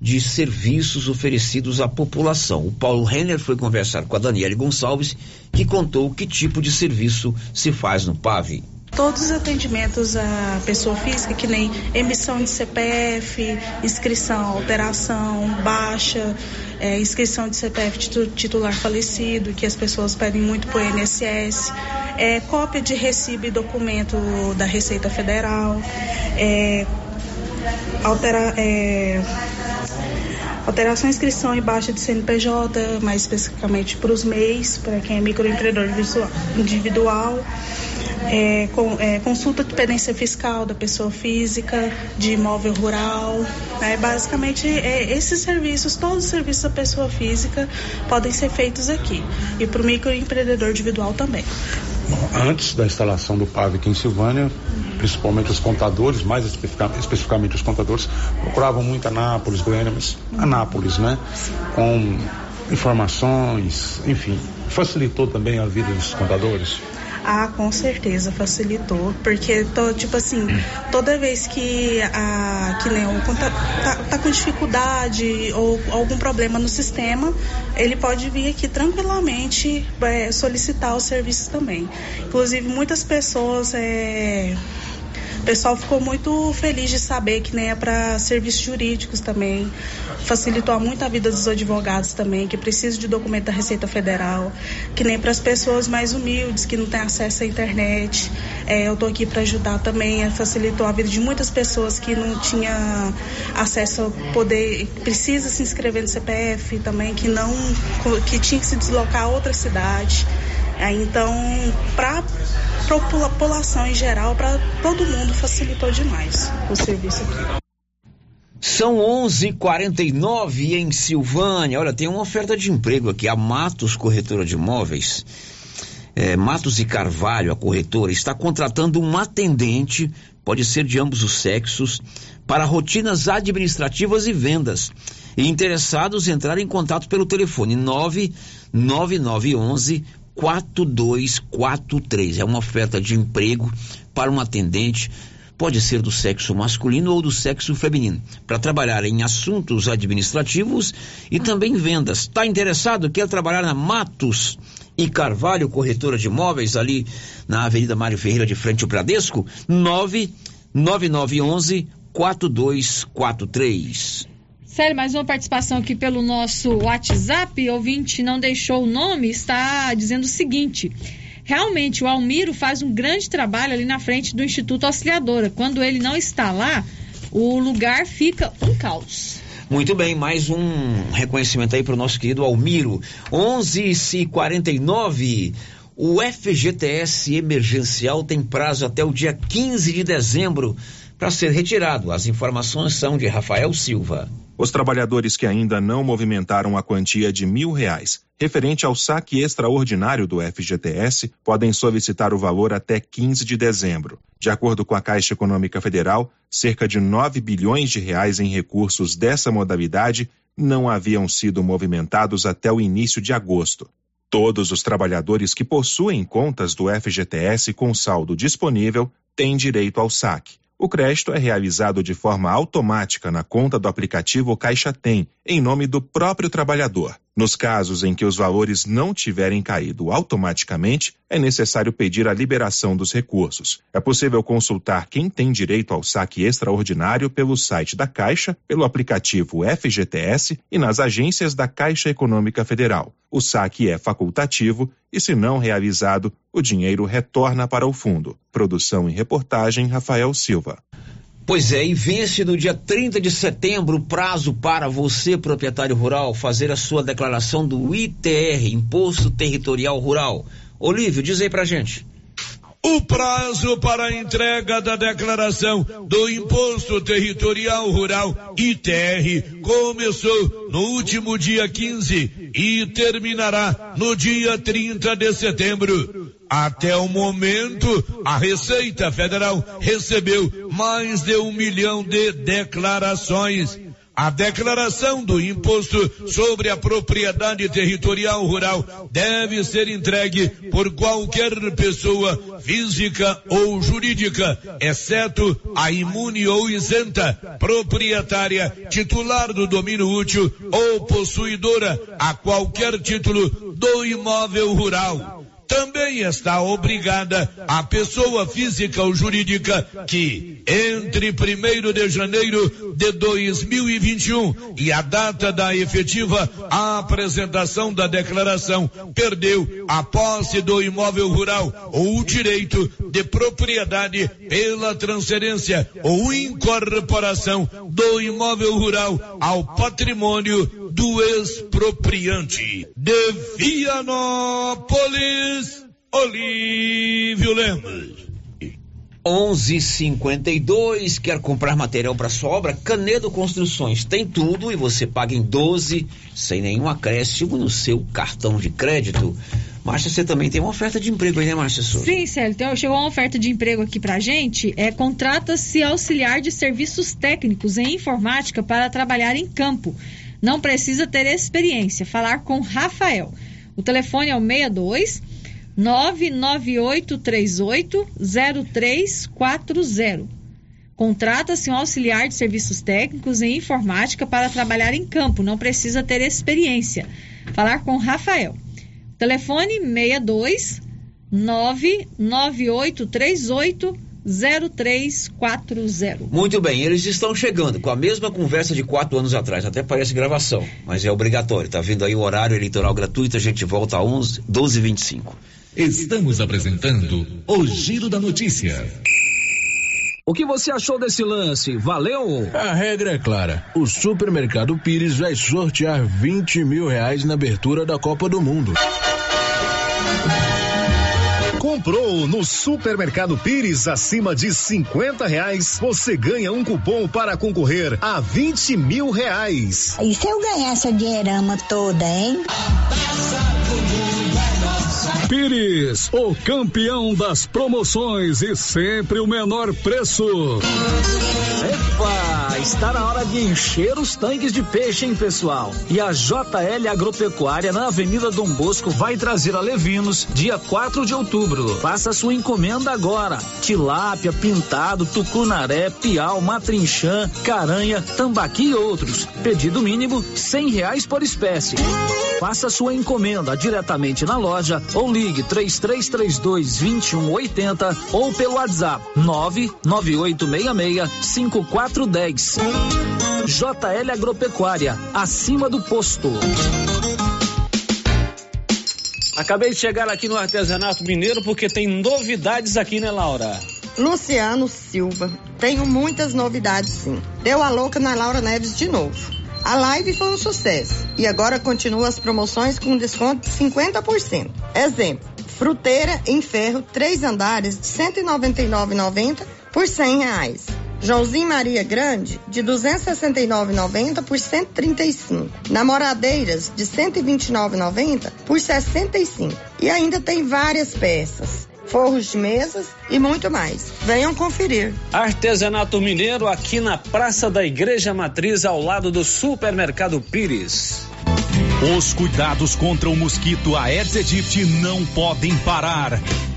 de serviços oferecidos à população. O Paulo Renner foi conversar com a Daniele Gonçalves, que contou que tipo de serviço se faz no PAV. Todos os atendimentos à pessoa física, que nem emissão de CPF, inscrição, alteração, baixa, é, inscrição de CPF titu- titular falecido, que as pessoas pedem muito o INSS, é, cópia de recibo e documento da Receita Federal, é, altera, é, alteração, inscrição e baixa de CNPJ, mais especificamente para os MEIs, para quem é microempreendedor individual, é, com- é, consulta de pendência fiscal da pessoa física, de imóvel rural. né? Basicamente, é, esses serviços, todos os serviços da pessoa física podem ser feitos aqui. E para o microempreendedor individual também. Antes da instalação do PAV aqui em Silvânia, principalmente os contadores, mais especifica- especificamente os contadores, procuravam muito Anápolis, Goiânia, mas Anápolis, né? Com informações, enfim, facilitou também a vida dos contadores. Ah, com certeza facilitou, porque tô, tipo assim, toda vez que a que nem o conta- tá, tá com dificuldade ou algum problema no sistema, ele pode vir aqui tranquilamente é, solicitar os serviços também. Inclusive muitas pessoas é, O pessoal ficou muito feliz de saber que nem é para serviços jurídicos também. Facilitou muito a vida dos advogados também, que precisam de documento da Receita Federal, que nem para as pessoas mais humildes que não têm acesso à internet. É, eu estou aqui para ajudar também, é, facilitou a vida de muitas pessoas que não tinham acesso a poder, precisa se inscrever no CPF também, que não, que tinha que se deslocar a outra cidade. É, então, para a população em geral, para todo mundo facilitou demais o serviço aqui. São 11:49 em Silvânia. Olha, tem uma oferta de emprego aqui. A Matos Corretora de Imóveis, é, Matos e Carvalho, a corretora, está contratando um atendente, pode ser de ambos os sexos, para rotinas administrativas e vendas. E interessados entrarem em contato pelo telefone 99911 4243. É uma oferta de emprego para um atendente, pode ser do sexo masculino ou do sexo feminino, para trabalhar em assuntos administrativos e também vendas. Está interessado? Quer trabalhar na Matos e Carvalho, corretora de imóveis, ali na Avenida Mário Ferreira, de frente ao Bradesco? 99911 4243. Sério, mais uma participação aqui pelo nosso WhatsApp. Ouvinte não deixou o nome, está dizendo o seguinte. Realmente, o Almiro faz um grande trabalho ali na frente do Instituto Auxiliadora. Quando ele não está lá, o lugar fica um caos. Muito bem, mais um reconhecimento aí para o nosso querido Almiro. 11:49. O FGTS emergencial tem prazo até o dia 15 de dezembro para ser retirado. As informações são de Rafael Silva. Os trabalhadores que ainda não movimentaram a quantia de mil reais referente ao saque extraordinário do FGTS podem solicitar o valor até 15 de dezembro. De acordo com a Caixa Econômica Federal, cerca de 9 bilhões de reais em recursos dessa modalidade não haviam sido movimentados até o início de agosto. Todos os trabalhadores que possuem contas do FGTS com saldo disponível têm direito ao saque. O crédito é realizado de forma automática na conta do aplicativo Caixa Tem, em nome do próprio trabalhador. Nos casos em que os valores não tiverem caído automaticamente, é necessário pedir a liberação dos recursos. É possível consultar quem tem direito ao saque extraordinário pelo site da Caixa, pelo aplicativo FGTS e nas agências da Caixa Econômica Federal. O saque é facultativo e, se não realizado, o dinheiro retorna para o fundo. Produção e reportagem Rafael Silva. Pois é, e vence no dia 30 de setembro o prazo para você, proprietário rural, fazer a sua declaração do ITR, Imposto Territorial Rural. Olívio, diz aí pra gente. O prazo para a entrega da declaração do Imposto Territorial Rural ITR começou no último dia 15 e terminará no dia 30 de setembro. Até o momento, a Receita Federal recebeu mais de um milhão de declarações. A declaração do imposto sobre a propriedade territorial rural deve ser entregue por qualquer pessoa física ou jurídica, exceto a imune ou isenta, proprietária, titular do domínio útil ou possuidora a qualquer título do imóvel rural também está obrigada a pessoa física ou jurídica que, entre 1 de janeiro de 2021 e a data da efetiva apresentação da declaração, perdeu a posse do imóvel rural ou o direito de propriedade pela transferência ou incorporação do imóvel rural ao patrimônio do expropriante. De Vianópolis, Olívio Lemos. 1152 quer comprar material para sua obra? Canedo Construções tem tudo e você paga em 12 sem nenhum acréscimo no seu cartão de crédito. Márcia, você também tem uma oferta de emprego aí, né, Márcia? Sim, Célio. Então, chegou uma oferta de emprego aqui pra gente. É contrata-se auxiliar de serviços técnicos em informática para trabalhar em campo. Não precisa ter experiência. Falar com Rafael. O telefone é o 62 99838 0340. Contrata-se um auxiliar de serviços técnicos em informática para trabalhar em campo. Não precisa ter experiência. Falar com Rafael. Telefone 62 99838 0340. Muito bem, eles estão chegando com a mesma conversa de quatro anos atrás, até parece gravação, mas é obrigatório. Tá vendo aí o horário eleitoral gratuito, a gente volta a 11, 12 e 25. Estamos apresentando o Giro da Notícia. O que você achou desse lance? Valeu? A regra é clara. O supermercado Pires vai sortear 20 mil reais na abertura da Copa do Mundo. Comprou no Supermercado Pires acima de 50 reais, você ganha um cupom para concorrer a 20 mil reais. E se eu ganhar essa dinheirama toda, hein? Pires, o campeão das promoções e sempre o menor preço. Epa, está na hora de encher os tanques de peixe, hein, pessoal? E a JL Agropecuária na Avenida Dom Bosco vai trazer a Levinos dia 4 de outubro. Faça sua encomenda agora. Tilápia, pintado, tucunaré, piau, matrinchã, caranha, tambaqui e outros. Pedido mínimo cem reais por espécie. Faça sua encomenda diretamente na loja ou ligue 3332 2180 ou pelo WhatsApp 99866 5410. JL Agropecuária, acima do posto. Acabei de chegar aqui no artesanato mineiro porque tem novidades aqui, né, Laura? Luciano Silva. Tenho muitas novidades, sim. Deu a louca na Laura Neves de novo. A live foi um sucesso e agora continua as promoções com desconto de 50%. Exemplo, fruteira em ferro, três andares de R$ 199,90 por 100 reais. Joãozinho Maria Grande, de 269,90 por 135. Namoradeiras, de 129,90 por 65. E ainda tem várias peças forros de mesas e muito mais. Venham conferir. Artesanato Mineiro aqui na Praça da Igreja Matriz, ao lado do Supermercado Pires. Os cuidados contra o mosquito Aedes aegypti não podem parar.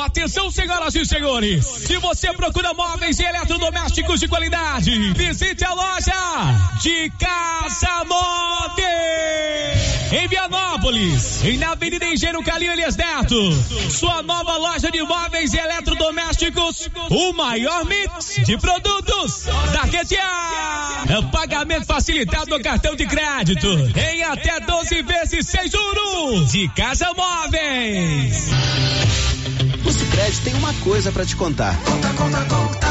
Atenção, senhoras e senhores. Se você procura móveis e eletrodomésticos de qualidade, visite a loja de Casa Móveis. Em Vianópolis, e na Avenida Engenheiro Calil Elias Neto. Sua nova loja de móveis e eletrodomésticos. O maior mix de produtos da região. Pagamento facilitado no cartão de crédito. Em até 12 vezes sem juros. De Casa Móveis. O Sicredi tem uma coisa para te contar. Conta, conta, conta.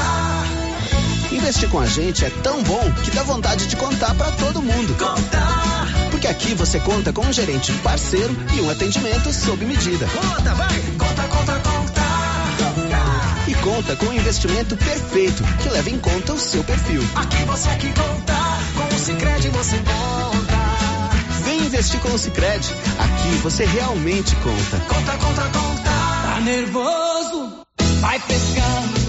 Investir com a gente é tão bom que dá vontade de contar para todo mundo. Contar. Porque aqui você conta com um gerente parceiro e um atendimento sob medida. Conta, vai. Conta, conta, conta. E conta com um investimento perfeito que leva em conta o seu perfil. Aqui você que conta. Com o Sicredi você conta. Vem investir com o Sicredi. Aqui você realmente conta. Conta, conta, conta. Nervoso? Vai pescando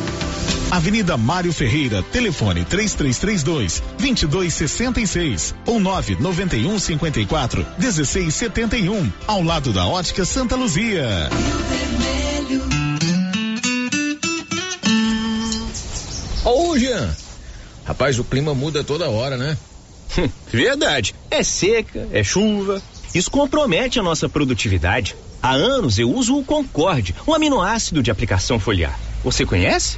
Avenida Mário Ferreira, telefone 3332 2266 ou 991 54 1671, ao lado da Ótica Santa Luzia. Ô, Jean. Rapaz, o clima muda toda hora, né? [laughs] Verdade. É seca, é chuva. Isso compromete a nossa produtividade. Há anos eu uso o Concorde, um aminoácido de aplicação foliar. Você conhece?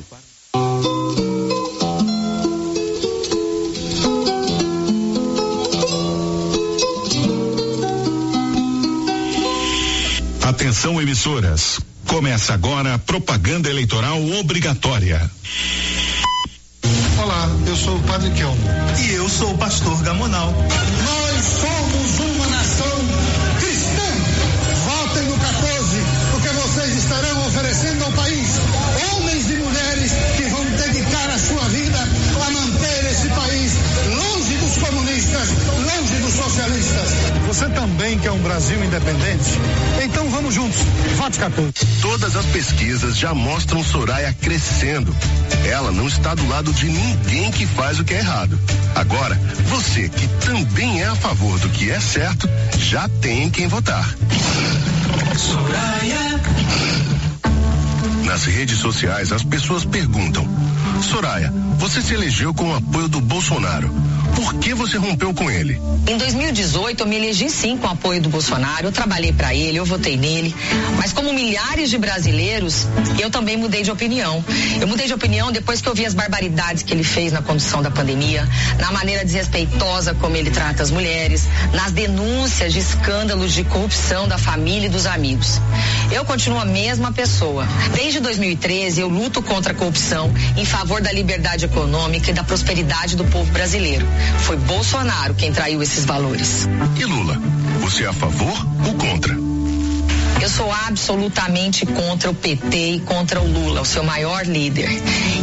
Atenção emissoras. Começa agora a propaganda eleitoral obrigatória. Olá, eu sou o Padre Kelmo. E eu sou o pastor Gamonal. Nós somos Você também quer um Brasil independente? Então vamos juntos. Vote 14. Todas as pesquisas já mostram Soraya crescendo. Ela não está do lado de ninguém que faz o que é errado. Agora, você que também é a favor do que é certo, já tem quem votar. Soraya. Nas redes sociais, as pessoas perguntam: Soraya, você se elegeu com o apoio do Bolsonaro. Por que você rompeu com ele? Em 2018, eu me elegi sim com o apoio do Bolsonaro. Eu trabalhei para ele, eu votei nele. Mas como milhares de brasileiros, eu também mudei de opinião. Eu mudei de opinião depois que eu vi as barbaridades que ele fez na condução da pandemia, na maneira desrespeitosa como ele trata as mulheres, nas denúncias de escândalos de corrupção da família e dos amigos. Eu continuo a mesma pessoa. Desde 2013, eu luto contra a corrupção em favor da liberdade econômica e da prosperidade do povo brasileiro. Foi Bolsonaro quem traiu esses valores. E Lula? Você é a favor ou contra? Eu sou absolutamente contra o PT e contra o Lula, o seu maior líder.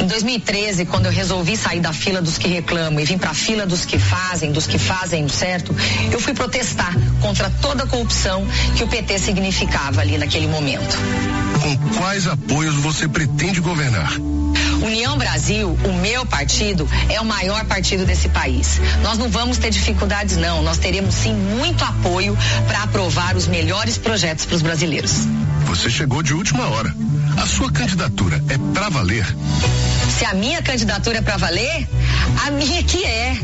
Em 2013, quando eu resolvi sair da fila dos que reclamam e vim para a fila dos que fazem, dos que fazem o certo, eu fui protestar contra toda a corrupção que o PT significava ali naquele momento. Com quais apoios você pretende governar? União Brasil, o meu partido, é o maior partido desse país. Nós não vamos ter dificuldades, não. Nós teremos sim muito apoio para aprovar os melhores projetos para os brasileiros. Você chegou de última hora. A sua candidatura é para valer? Se a minha candidatura é para valer, a minha que é.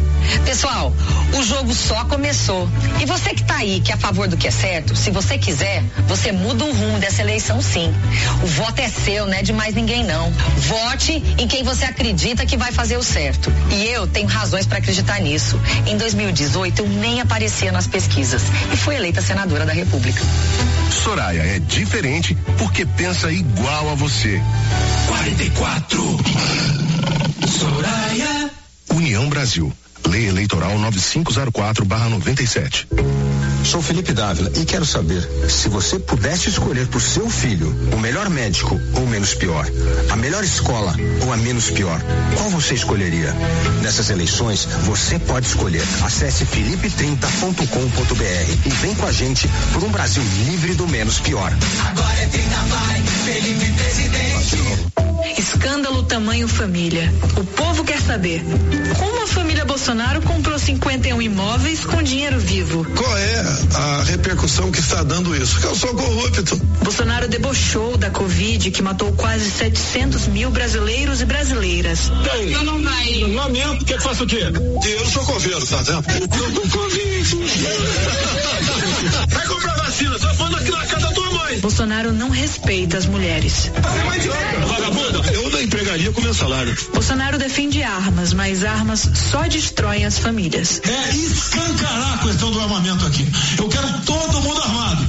Pessoal, o jogo só começou. E você que está aí, que é a favor do que é certo, se você quiser, você muda o rumo dessa eleição sim. O voto é seu, não é de mais ninguém não. Vote em quem você acredita que vai fazer o certo. E eu tenho razões para acreditar nisso. Em 2018 eu nem aparecia nas pesquisas e fui eleita senadora da República. Soraya é diferente porque pensa igual a você. 44. Soraya. União Brasil. Lei Eleitoral 9504/97. Sou Felipe Dávila e quero saber se você pudesse escolher por seu filho o melhor médico ou o menos pior, a melhor escola ou a menos pior, qual você escolheria? Nessas eleições, você pode escolher. Acesse felipe30.com.br e vem com a gente por um Brasil livre do menos pior. Agora é 30 vai, Felipe presidente. Escândalo tamanho família. O povo quer saber. Como a família Bolsonaro comprou 51 imóveis com dinheiro vivo? Qual é a repercussão que está dando isso? Que eu sou corrupto. Bolsonaro debochou da Covid que matou quase 700 mil brasileiros e brasileiras. Eu não vai. Lamento, que faço o quê? Eu sou coveiro, tá vendo? Eu tô com Covid. [laughs] Vai comprar vacina, só falando aqui na casa mãe. Bolsonaro não respeita as mulheres. Vagabunda, eu não empregaria com meu salário. Bolsonaro defende armas, mas armas só destroem as famílias. É escancarar a questão do armamento aqui. Eu quero todo mundo armado.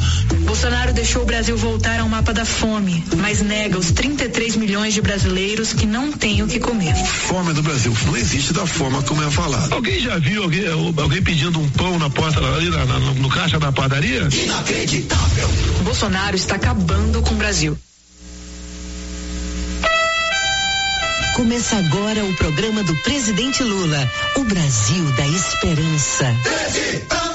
Bolsonaro deixou o Brasil voltar ao mapa da fome, mas nega os 33 milhões de brasileiros que não têm o que comer. Fome no Brasil não existe da forma como é falado. Alguém já viu alguém, alguém pedindo um pão na porta ali na, na, no caixa da padaria? Inacreditável. Bolsonaro está acabando com o Brasil. Começa agora o programa do presidente Lula, o Brasil da esperança. Pra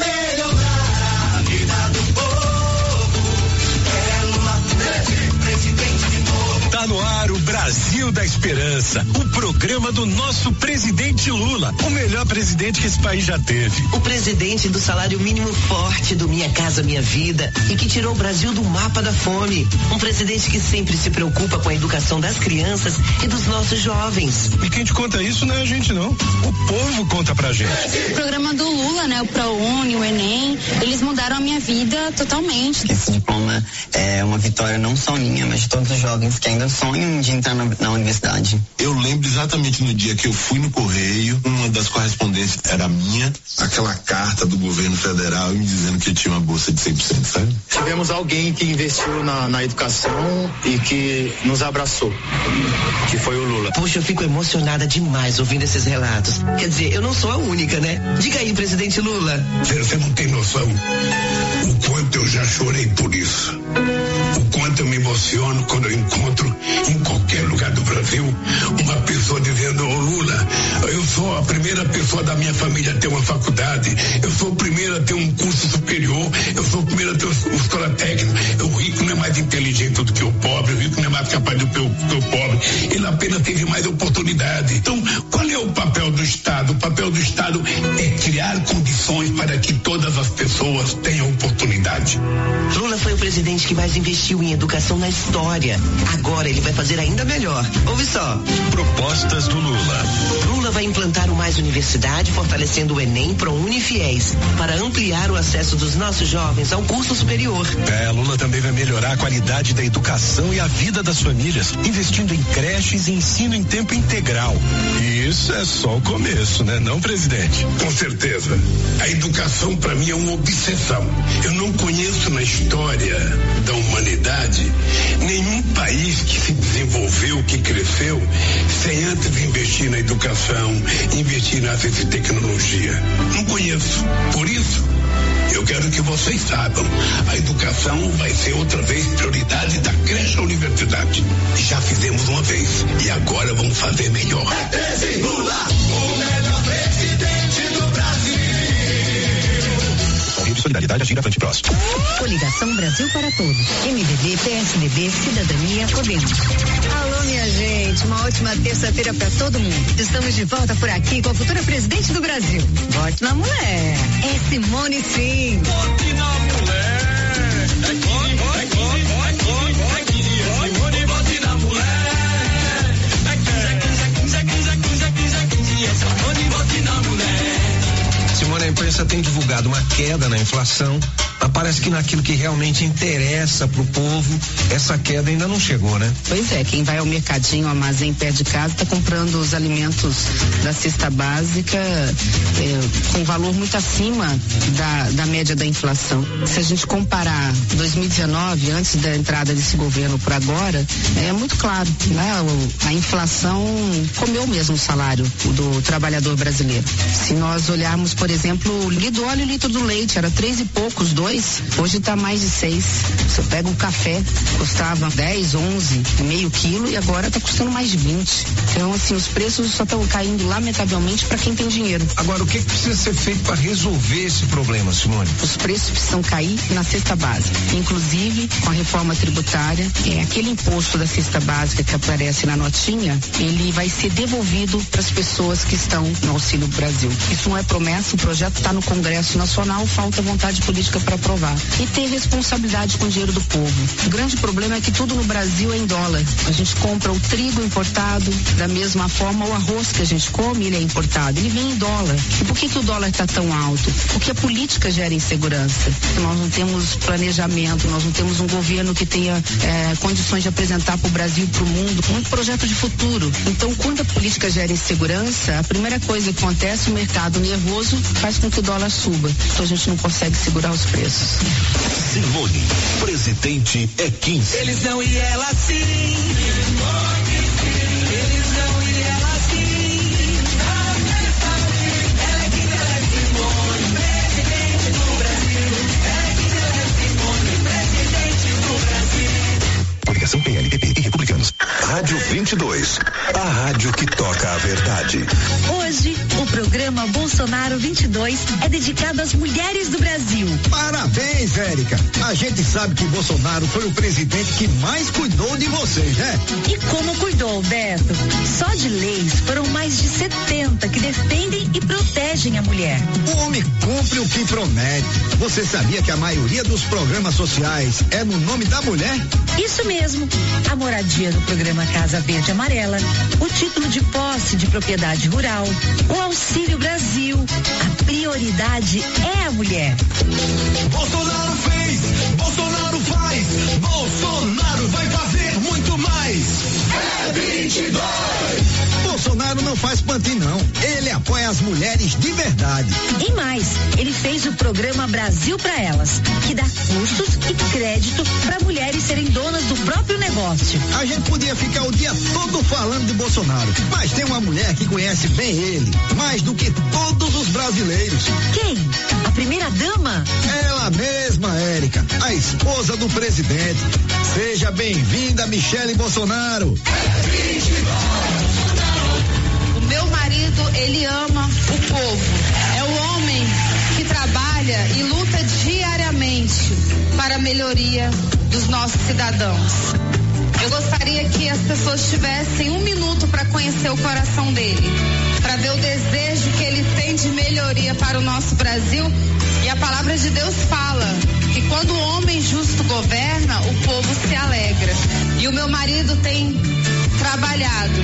Brasil da Esperança, o programa do nosso presidente Lula, o melhor presidente que esse país já teve. O presidente do salário mínimo forte do Minha Casa Minha Vida e que tirou o Brasil do mapa da fome. Um presidente que sempre se preocupa com a educação das crianças e dos nossos jovens. E quem te conta isso não é a gente não, o povo conta pra gente. O programa do Lula, né, o ProUni, o Enem, eles mudaram a minha vida totalmente. Esse diploma é uma vitória não só minha, mas de todos os jovens que ainda sonham de entrar na, na universidade. Eu lembro exatamente no dia que eu fui no correio, uma das correspondências era minha, aquela carta do governo federal me dizendo que eu tinha uma bolsa de 100%, sabe? Tivemos alguém que investiu na, na educação e que nos abraçou, que foi o Lula. Poxa, eu fico emocionada demais ouvindo esses relatos. Quer dizer, eu não sou a única, né? Diga aí, presidente Lula. Você não tem noção o quanto eu já chorei por isso. O quanto eu me emociono quando eu encontro em qualquer lugar do Brasil uma pessoa dizendo, ô Lula, eu sou a primeira pessoa da minha família a ter uma faculdade, eu sou o primeiro a ter um curso superior, eu sou o primeiro a ter uma escola técnica. O rico não é mais inteligente do que o pobre, o rico não é mais capaz do que o, do que o pobre, ele apenas teve mais oportunidade. Então, qual é o papel do Estado? O papel do Estado é criar condições para que todas as pessoas tenham oportunidade. Lula foi o presidente que mais investiu em educação na história. Agora ele vai fazer ainda melhor. Ouve só. Propostas do Lula. Lula vai implantar o Mais Universidade, fortalecendo o Enem, ProUni e Fiéis, para ampliar o acesso dos nossos jovens ao curso superior. É, Lula também vai melhorar a qualidade da educação e a vida das famílias, investindo em creches e ensino em tempo integral. E isso é só o começo, né, não, presidente? Com certeza. A educação para mim é uma obsessão. Eu não conheço na história da humanidade nenhum país que se desenvolveu, vê o que cresceu sem antes investir na educação, investir na ciência e tecnologia. Não conheço. Por isso, eu quero que vocês saibam, a educação vai ser outra vez prioridade da creche à universidade. Já fizemos uma vez e agora vamos fazer melhor. É 13,1 Solidariedade Agir Avante Próximo. Coligação Brasil para Todos. MDB, PSDB, Cidadania, Podemos. Alô, minha gente, uma ótima terça-feira para todo mundo. Estamos de volta por aqui com a futura presidente do Brasil. Vote na mulher. É Simone Sim. Vote na mulher. É que, é que, é Simone, vote na mulher. Simone, a imprensa tem divulgado uma queda na inflação parece que naquilo que realmente interessa pro povo, essa queda ainda não chegou, né? Pois é, quem vai ao mercadinho, ao armazém perto de casa, está comprando os alimentos da cesta básica é, com valor muito acima da, da média da inflação. Se a gente comparar 2019, antes da entrada desse governo por agora, é muito claro, né? O- a inflação comeu mesmo o salário do trabalhador brasileiro. Se nós olharmos, por exemplo, o litro do óleo e o litro do leite, era três e poucos, dois, hoje está mais de seis. Você pega um café, custava 10, 11, meio quilo e agora está custando mais de 20. Então, assim, os preços só estão caindo lamentavelmente para quem tem dinheiro. Agora, o que, que precisa ser feito para resolver esse problema, Simone? Os preços precisam cair na cesta básica. Inclusive, com a reforma tributária, é, aquele imposto da cesta básica que aparece na notinha, ele vai ser devolvido para as pessoas que estão no Auxílio Brasil. Isso não é promessa, o projeto está no Congresso Nacional, falta vontade política para aprovar. E ter responsabilidade com o dinheiro do povo. O grande problema é que tudo no Brasil é em dólar. A gente compra o trigo importado, da mesma forma o arroz que a gente come, ele é importado, ele vem em dólar. E por que, que o dólar está tão alto? Porque a política gera insegurança. Nós não temos planejamento, nós não temos um governo que tenha eh, condições de apresentar para o Brasil e para o mundo um projeto de futuro. Então, quando a política gera insegurança, a primeira coisa que acontece, o mercado nervoso faz com que o dólar suba. Então a gente não consegue segurar os preços. Simone, presidente é 15. Eles não e ela sim. Eles não e ela sim. Ela é quem ela é Simone, presidente do Brasil. Ela é quem ela é Simone, presidente do Brasil. Coligação PLPP e Republicanos. Rádio 22. A rádio que toca a verdade. Hoje, o programa Bolsonaro 22 é dedicado às mulheres do Brasil. Parabéns, Érica. A gente sabe que Bolsonaro foi o presidente que mais cuidou de vocês, né? E como cuidou, Beto? Só de leis foram mais de 70 que defendem e protegem a mulher. O homem cumpre o que promete. Você sabia que a maioria dos programas sociais é no nome da mulher? Isso mesmo. A moradia no programa Casa Verde Amarela, o título de posse de propriedade rural, o Auxílio Brasil. A prioridade é a mulher. Bolsonaro fez, Bolsonaro faz, Bolsonaro vai fazer muito mais. É 22. Bolsonaro não faz pantin não. Ele apoia as mulheres de verdade. E mais, ele fez o programa Brasil para Elas, que dá custos e crédito para mulheres serem donas do próprio negócio. A gente podia ficar o dia todo falando de Bolsonaro, mas tem uma mulher que conhece bem ele, mais do que todos os brasileiros. Quem? A primeira dama? Ela mesma, Érica, a esposa do presidente. Seja bem-vinda, Michele Bolsonaro. Marido, ele ama o povo. É o homem que trabalha e luta diariamente para a melhoria dos nossos cidadãos. Eu gostaria que as pessoas tivessem um minuto para conhecer o coração dele, para ver o desejo que ele tem de melhoria para o nosso Brasil. E a palavra de Deus fala que quando o homem justo governa, o povo se alegra. E o meu marido tem trabalhado,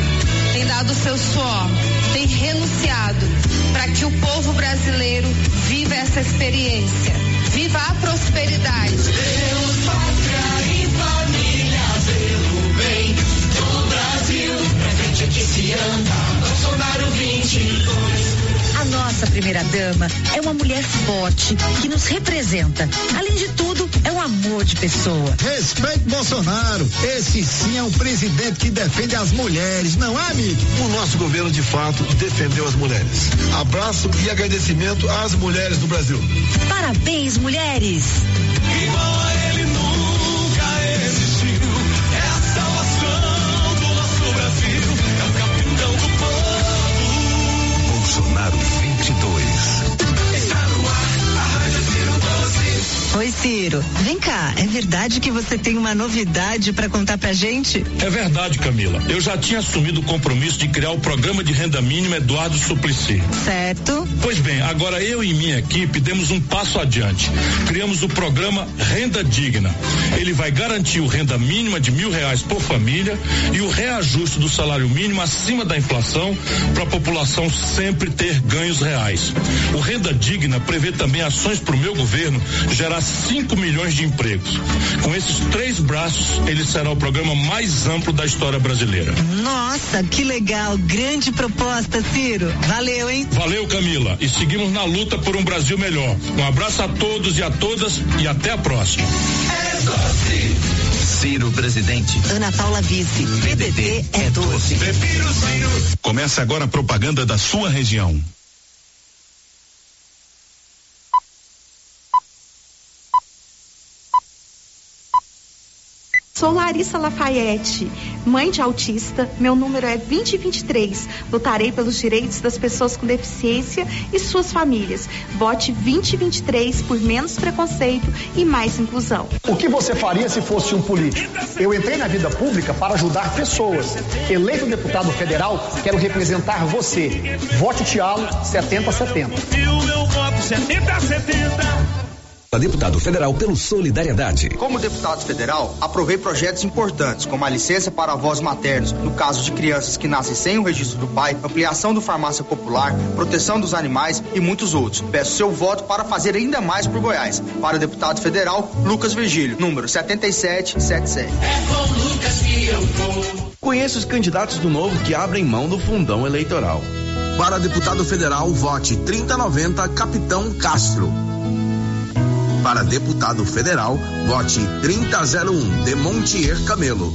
tem dado seu suor, tem renunciado para que o povo brasileiro viva essa experiência, viva a prosperidade. Deus, pátria e família, pelo bem do Brasil. Pra gente que se anda, Bolsonaro 22. Nossa primeira dama é uma mulher forte que nos representa. Além de tudo, é um amor de pessoa. Respeite Bolsonaro. Esse sim é um presidente que defende as mulheres, não é, amigo? O nosso governo, de fato, defendeu as mulheres. Abraço e agradecimento às mulheres do Brasil. Parabéns, mulheres! Oi, Ciro. Vem cá, é verdade que você tem uma novidade para contar pra gente? É verdade, Camila. Eu já tinha assumido o compromisso de criar o programa de renda mínima Eduardo Suplicy. Certo. Pois bem, agora eu e minha equipe demos um passo adiante. Criamos o programa Renda Digna. Ele vai garantir o renda mínima de mil reais por família e o reajuste do salário mínimo acima da inflação para a população sempre ter ganhos reais. O Renda Digna prevê também ações para o meu governo gerar 5 milhões de empregos. Com esses três braços, ele será o programa mais amplo da história brasileira. Nossa, que legal. Grande proposta, Ciro. Valeu, hein? Valeu, Camila. E seguimos na luta por um Brasil melhor. Um abraço a todos e a todas e até a próxima. Ciro presidente. Ana Paula Vice. PDT é 12. Começa agora a propaganda da sua região. Sou Larissa Lafayette, mãe de autista. Meu número é 2023. Lutarei pelos direitos das pessoas com deficiência e suas famílias. Vote 2023 por menos preconceito e mais inclusão. O que você faria se fosse um político? Eu entrei na vida pública para ajudar pessoas. Eleito deputado federal, quero representar você. Vote Tialo 7070. O meu voto 70 a 70. Deputado federal pelo Solidariedade. Como deputado federal, aprovei projetos importantes, como a licença para avós maternos, no caso de crianças que nascem sem o registro do pai, ampliação do farmácia popular, proteção dos animais e muitos outros. Peço seu voto para fazer ainda mais por Goiás. Para o deputado federal, Lucas Virgílio, número 7777. É com Lucas que eu vou. Conheça os candidatos do Novo que abrem mão do fundão eleitoral. Para deputado federal, vote 3090 Capitão Castro. Para deputado federal, vote 3001 Demontier Camelo.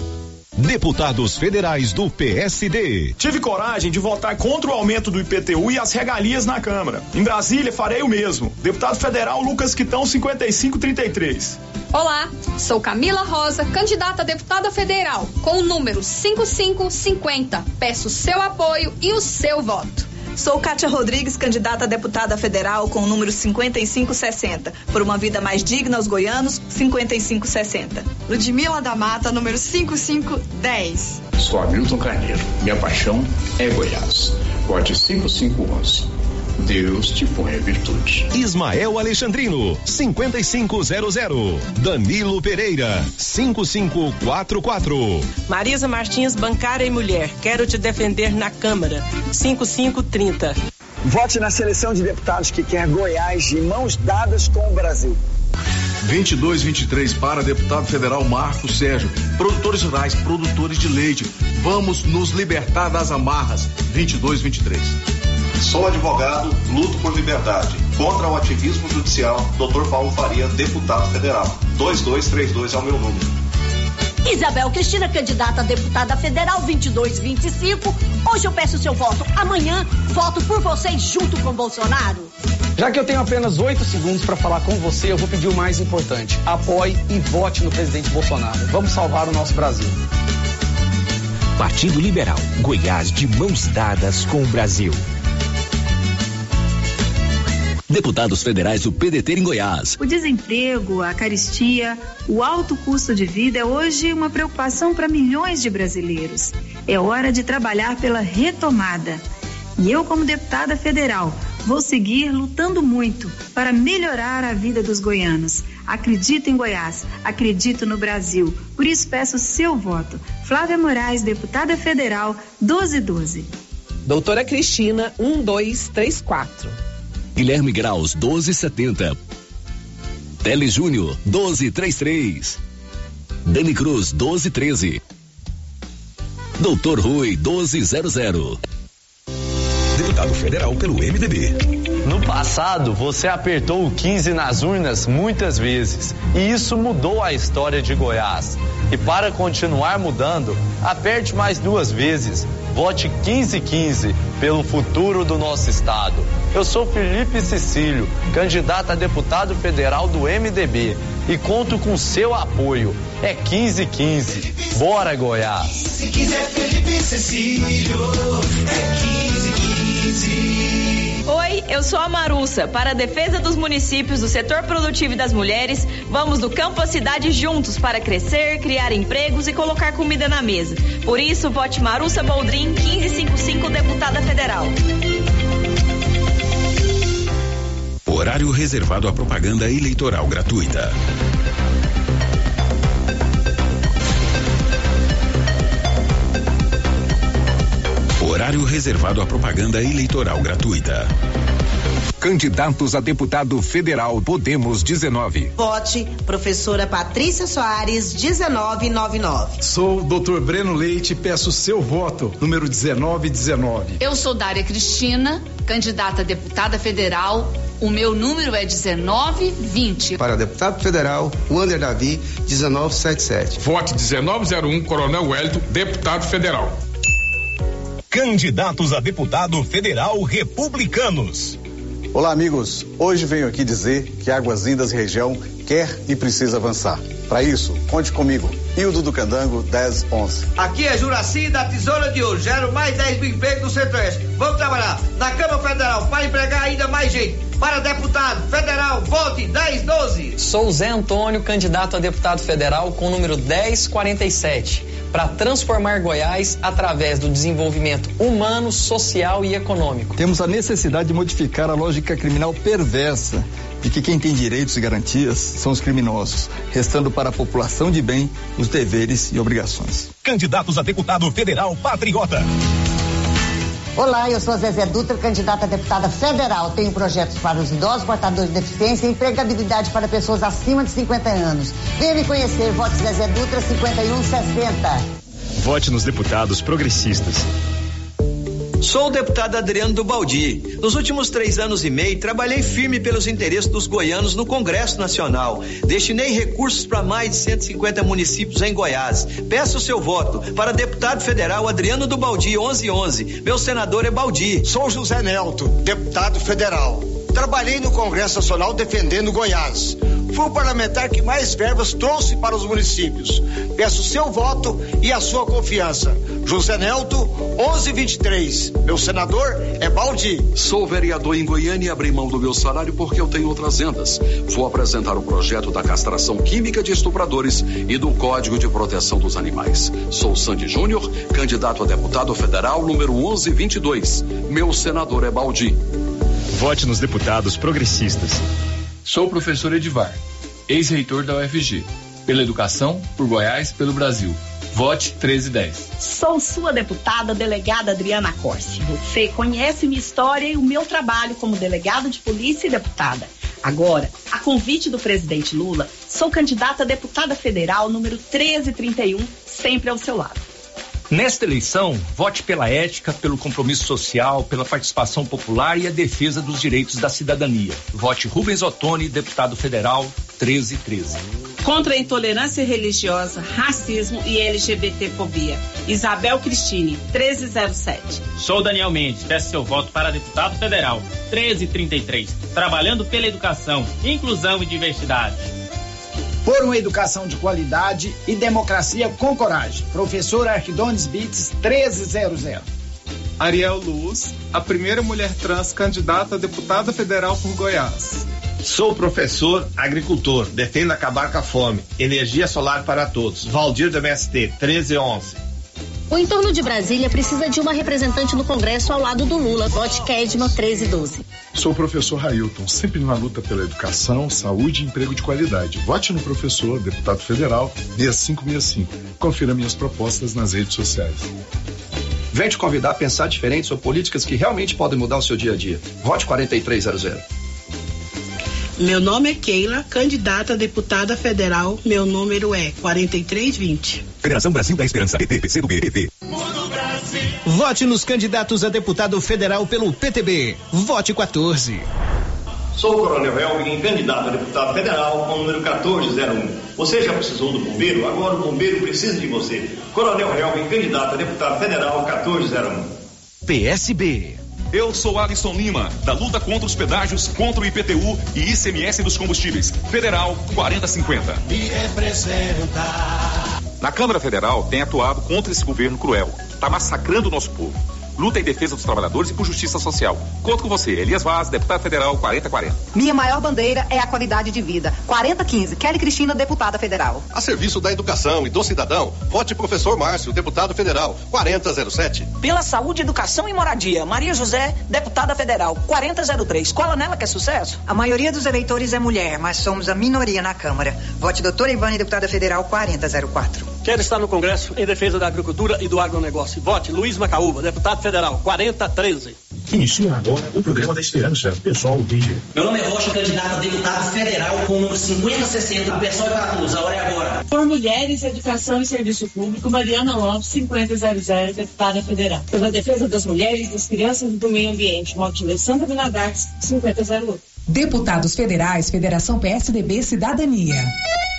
Deputados federais do PSD. Tive coragem de votar contra o aumento do IPTU e as regalias na Câmara. Em Brasília, farei o mesmo. Deputado federal Lucas Quitão, 5533. Olá, sou Camila Rosa, candidata a deputada federal, com o número 5550. Peço seu apoio e o seu voto. Sou Kátia Rodrigues, candidata a deputada federal com o número 5560. Por uma vida mais digna aos goianos, 5560. Ludmila da Mata, número 5510. Sou Hamilton Carneiro. Minha paixão é Goiás. Vote 5511. Deus te põe a virtude. Ismael Alexandrino, 5500. Danilo Pereira, 5544. Marisa Martins, bancária e mulher. Quero te defender na Câmara. 5530. Vote na seleção de deputados que quer Goiás de mãos dadas com o Brasil. 2223 para deputado federal Marcos Sérgio. Produtores rurais, produtores de leite. Vamos nos libertar das amarras. 2223. Sou advogado, luto por liberdade. Contra o ativismo judicial, Dr. Paulo Faria, deputado federal. 2232 é o meu número. Isabel Cristina, candidata a deputada federal 2225. Hoje eu peço seu voto. Amanhã voto por vocês junto com Bolsonaro. Já que eu tenho apenas oito segundos para falar com você, eu vou pedir o mais importante: apoie e vote no presidente Bolsonaro. Vamos salvar o nosso Brasil. Partido Liberal. Goiás de mãos dadas com o Brasil. Deputados federais do PDT em Goiás. O desemprego, a caristia, o alto custo de vida é hoje uma preocupação para milhões de brasileiros. É hora de trabalhar pela retomada. E eu, como deputada federal, vou seguir lutando muito para melhorar a vida dos goianos. Acredito em Goiás, acredito no Brasil. Por isso peço seu voto. Flávia Moraes, deputada federal, 1212. Doutora Cristina, 1234. Guilherme Graus, 1270. Tele Júnior, 1233. Dani Cruz, 1213. Doutor Rui, 1200. Deputado federal pelo MDB. No passado, você apertou o 15 nas urnas muitas vezes e isso mudou a história de Goiás. E para continuar mudando, aperte mais duas vezes. Vote 1515 pelo futuro do nosso estado. Eu sou Felipe Cecílio, candidato a deputado federal do MDB e conto com seu apoio. É 1515. Bora Goiás. Se quiser Felipe Cecílio, é 1515. Oi, eu sou a Marussa. Para a defesa dos municípios, do setor produtivo e das mulheres, vamos do campo à cidade juntos para crescer, criar empregos e colocar comida na mesa. Por isso, vote Marussa Boldrin 1555, deputada federal. Horário reservado à propaganda eleitoral gratuita. Horário reservado à propaganda eleitoral gratuita. Candidatos a deputado federal Podemos 19. Vote professora Patrícia Soares 1999. Sou o Dr. Breno Leite, peço seu voto, número 1919. Eu sou Dária Cristina, candidata a deputada federal. O meu número é 1920. Para deputado federal, Wander Davi 1977. Vote 1901 Coronel Wellington, deputado federal. Candidatos a deputado federal republicanos. Olá, amigos. Hoje venho aqui dizer que Águas Lindas região quer e precisa avançar. Para isso, conte comigo. Hildo do Candango, 1011. Aqui é Juraci da Tesoura de Ouro. Gero mais 10 mil empregos no Centro-Oeste. Vamos trabalhar na Câmara Federal para empregar ainda mais gente. Para deputado federal, vote 1012. Sou Zé Antônio, candidato a deputado federal com o número 1047 para transformar Goiás através do desenvolvimento humano, social e econômico. Temos a necessidade de modificar a lógica criminal perversa de que quem tem direitos e garantias são os criminosos, restando para a população de bem os deveres e obrigações. Candidatos a deputado federal patriota. Olá, eu sou a Zezé Dutra, candidata a deputada federal. Tenho projetos para os idosos, portadores de deficiência e empregabilidade para pessoas acima de 50 anos. Venha me conhecer, vote Zezé Dutra 5160. Vote nos deputados progressistas. Sou o deputado Adriano do Baldi. Nos últimos três anos e meio, trabalhei firme pelos interesses dos goianos no Congresso Nacional. Destinei recursos para mais de 150 municípios em Goiás. Peço o seu voto para deputado federal Adriano do Baldi 1111. Meu senador é Baldi. Sou José Nelto, deputado federal. Trabalhei no Congresso Nacional defendendo Goiás. Fui o parlamentar que mais verbas trouxe para os municípios. Peço seu voto e a sua confiança. José Nelto, 1123. Meu senador é Baldi. Sou vereador em Goiânia e abri mão do meu salário porque eu tenho outras rendas. Vou apresentar o projeto da castração química de estupradores e do Código de Proteção dos Animais. Sou Sandy Júnior, candidato a deputado federal número 1122. Meu senador é Baldi. Vote nos deputados progressistas. Sou o professor Edivar, ex-reitor da UFG. Pela educação, por Goiás, pelo Brasil. Vote 1310. Sou sua deputada, delegada Adriana Corsi. Você conhece minha história e o meu trabalho como delegada de polícia e deputada. Agora, a convite do presidente Lula, sou candidata a deputada federal número 1331, sempre ao seu lado. Nesta eleição, vote pela ética, pelo compromisso social, pela participação popular e a defesa dos direitos da cidadania. Vote Rubens Ottoni, deputado federal 1313. Contra a intolerância religiosa, racismo e LGBTfobia. Isabel Cristine, 1307. Sou Daniel Mendes, peço seu voto para deputado federal 1333. Trabalhando pela educação, inclusão e diversidade por uma educação de qualidade e democracia com coragem. Professor Arquidones Bits 1300. Ariel Luz, a primeira mulher trans candidata a deputada federal por Goiás. Sou professor agricultor, defendo acabar com a fome. Energia solar para todos. Valdir do MST 1311. O entorno de Brasília precisa de uma representante no Congresso ao lado do Lula. Vote Kedma 1312. Sou o professor Railton, sempre na luta pela educação, saúde e emprego de qualidade. Vote no professor, deputado federal, 6565. Confira minhas propostas nas redes sociais. Vem te convidar a pensar diferente sobre políticas que realmente podem mudar o seu dia a dia. Vote 4300. Meu nome é Keila, candidata a deputada federal. Meu número é 4320. Federação Brasil da Esperança, PT, PCdoB, PT. Vote nos candidatos a deputado federal pelo PTB. Vote 14. Sou o Coronel Helvin, candidato a deputado federal com o número 1401. Você já precisou do bombeiro? Agora o bombeiro precisa de você. Coronel Helvin, candidato a deputado federal 1401. PSB. Eu sou Alisson Lima, da luta contra os pedágios, contra o IPTU e ICMS dos combustíveis. Federal 4050. Me representa. Na Câmara Federal tem atuado contra esse governo cruel. Está massacrando o nosso povo. Luta em defesa dos trabalhadores e por justiça social. Conto com você, Elias Vaz, deputado federal 4040. Minha maior bandeira é a qualidade de vida. 4015, Kelly Cristina, deputada federal. A serviço da educação e do cidadão, vote professor Márcio, deputado federal 4007. Pela saúde, educação e moradia, Maria José, deputada federal 4003. Cola nela que é sucesso. A maioria dos eleitores é mulher, mas somos a minoria na Câmara. Vote doutora Ivane, deputada federal 4004. Quero estar no Congresso em defesa da agricultura e do agronegócio. Vote Luiz Macaúba, deputado federal 4013. Inicia agora o programa da esperança. Pessoal vídeo. Meu nome é Rocha, candidato a deputado federal com o número 5060. Pessoal Paratus, a hora é agora. Por Mulheres, Educação e Serviço Público, Mariana Lopes, 5000, deputada federal. Pela defesa das mulheres, das crianças e do meio ambiente. Vote Alessandra Vinadares, 5008. Deputados Federais, Federação PSDB Cidadania.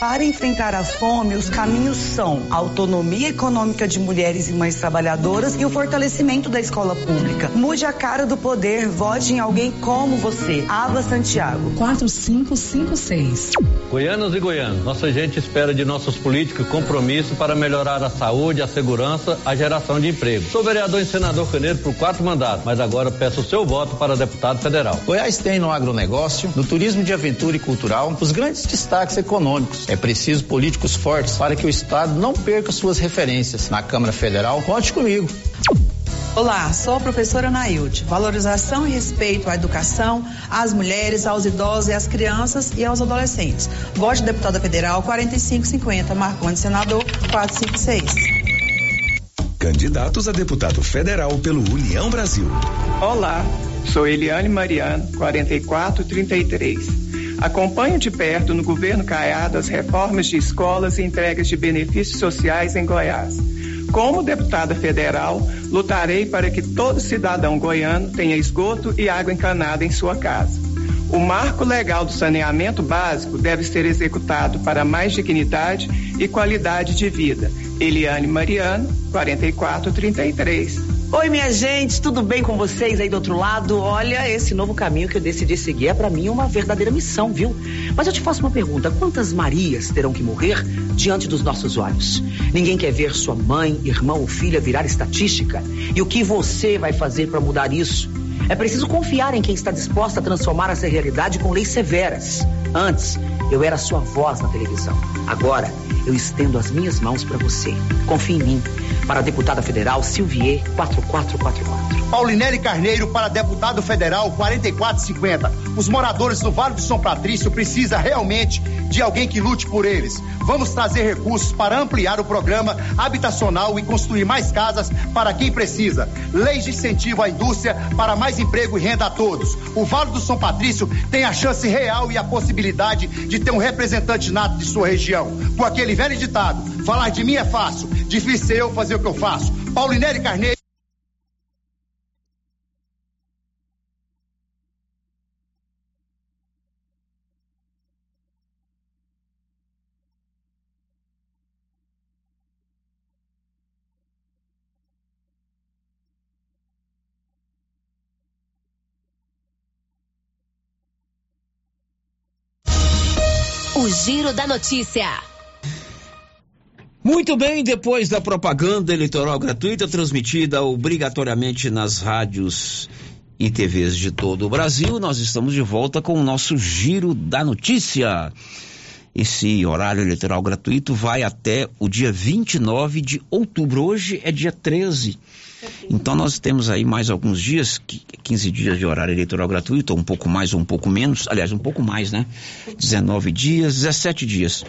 Para enfrentar a fome, os caminhos são a autonomia econômica de mulheres e mães trabalhadoras e o fortalecimento da escola pública. Mude a cara do poder, vote em alguém como você. Ava Santiago. 4556. Goianos e goianos, nossa gente espera de nossos políticos compromisso para melhorar a saúde, a segurança, a geração de emprego. Sou vereador e senador Caneiro por quatro mandatos, mas agora peço o seu voto para deputado federal. Goiás tem no agronegócio, no turismo de aventura e cultural, os grandes destaques econômicos. É preciso políticos fortes para que o Estado não perca suas referências. Na Câmara Federal, conte comigo. Olá, sou a professora Nailde. Valorização e respeito à educação, às mulheres, aos idosos e às crianças e aos adolescentes. Vote deputada federal 4550, marcante senador 456. Candidatos a deputado federal pelo União Brasil. Olá, sou Eliane Mariano, 4433. Acompanho de perto no governo Caiado as reformas de escolas e entregas de benefícios sociais em Goiás. Como deputada federal, lutarei para que todo cidadão goiano tenha esgoto e água encanada em sua casa. O marco legal do saneamento básico deve ser executado para mais dignidade e qualidade de vida. Eliane Mariano, 4433. Oi, minha gente, tudo bem com vocês aí do outro lado? Olha, esse novo caminho que eu decidi seguir é para mim uma verdadeira missão, viu? Mas eu te faço uma pergunta: quantas Marias terão que morrer diante dos nossos olhos? Ninguém quer ver sua mãe, irmão ou filha virar estatística? E o que você vai fazer para mudar isso? É preciso confiar em quem está disposto a transformar essa realidade com leis severas. Antes, eu era sua voz na televisão. Agora, eu estendo as minhas mãos para você. Confie em mim. Para a deputada federal Silvier 4444. Paulinelli Carneiro para deputado federal 4450. Os moradores do Vale do São Patrício precisam realmente de alguém que lute por eles. Vamos trazer recursos para ampliar o programa habitacional e construir mais casas para quem precisa. Leis de incentivo à indústria para mais emprego e renda a todos. O Vale do São Patrício tem a chance real e a possibilidade de ter um representante nato de sua região. Com aquele velho ditado: falar de mim é fácil, difícil é eu fazer o que eu faço. Paulinelli Carneiro. O Giro da Notícia. Muito bem, depois da propaganda eleitoral gratuita transmitida obrigatoriamente nas rádios e TVs de todo o Brasil, nós estamos de volta com o nosso Giro da Notícia. Esse horário eleitoral gratuito vai até o dia 29 de outubro. Hoje é dia 13. Então nós temos aí mais alguns dias, 15 dias de horário eleitoral gratuito, ou um pouco mais ou um pouco menos, aliás, um pouco mais, né? 19 dias, 17 dias.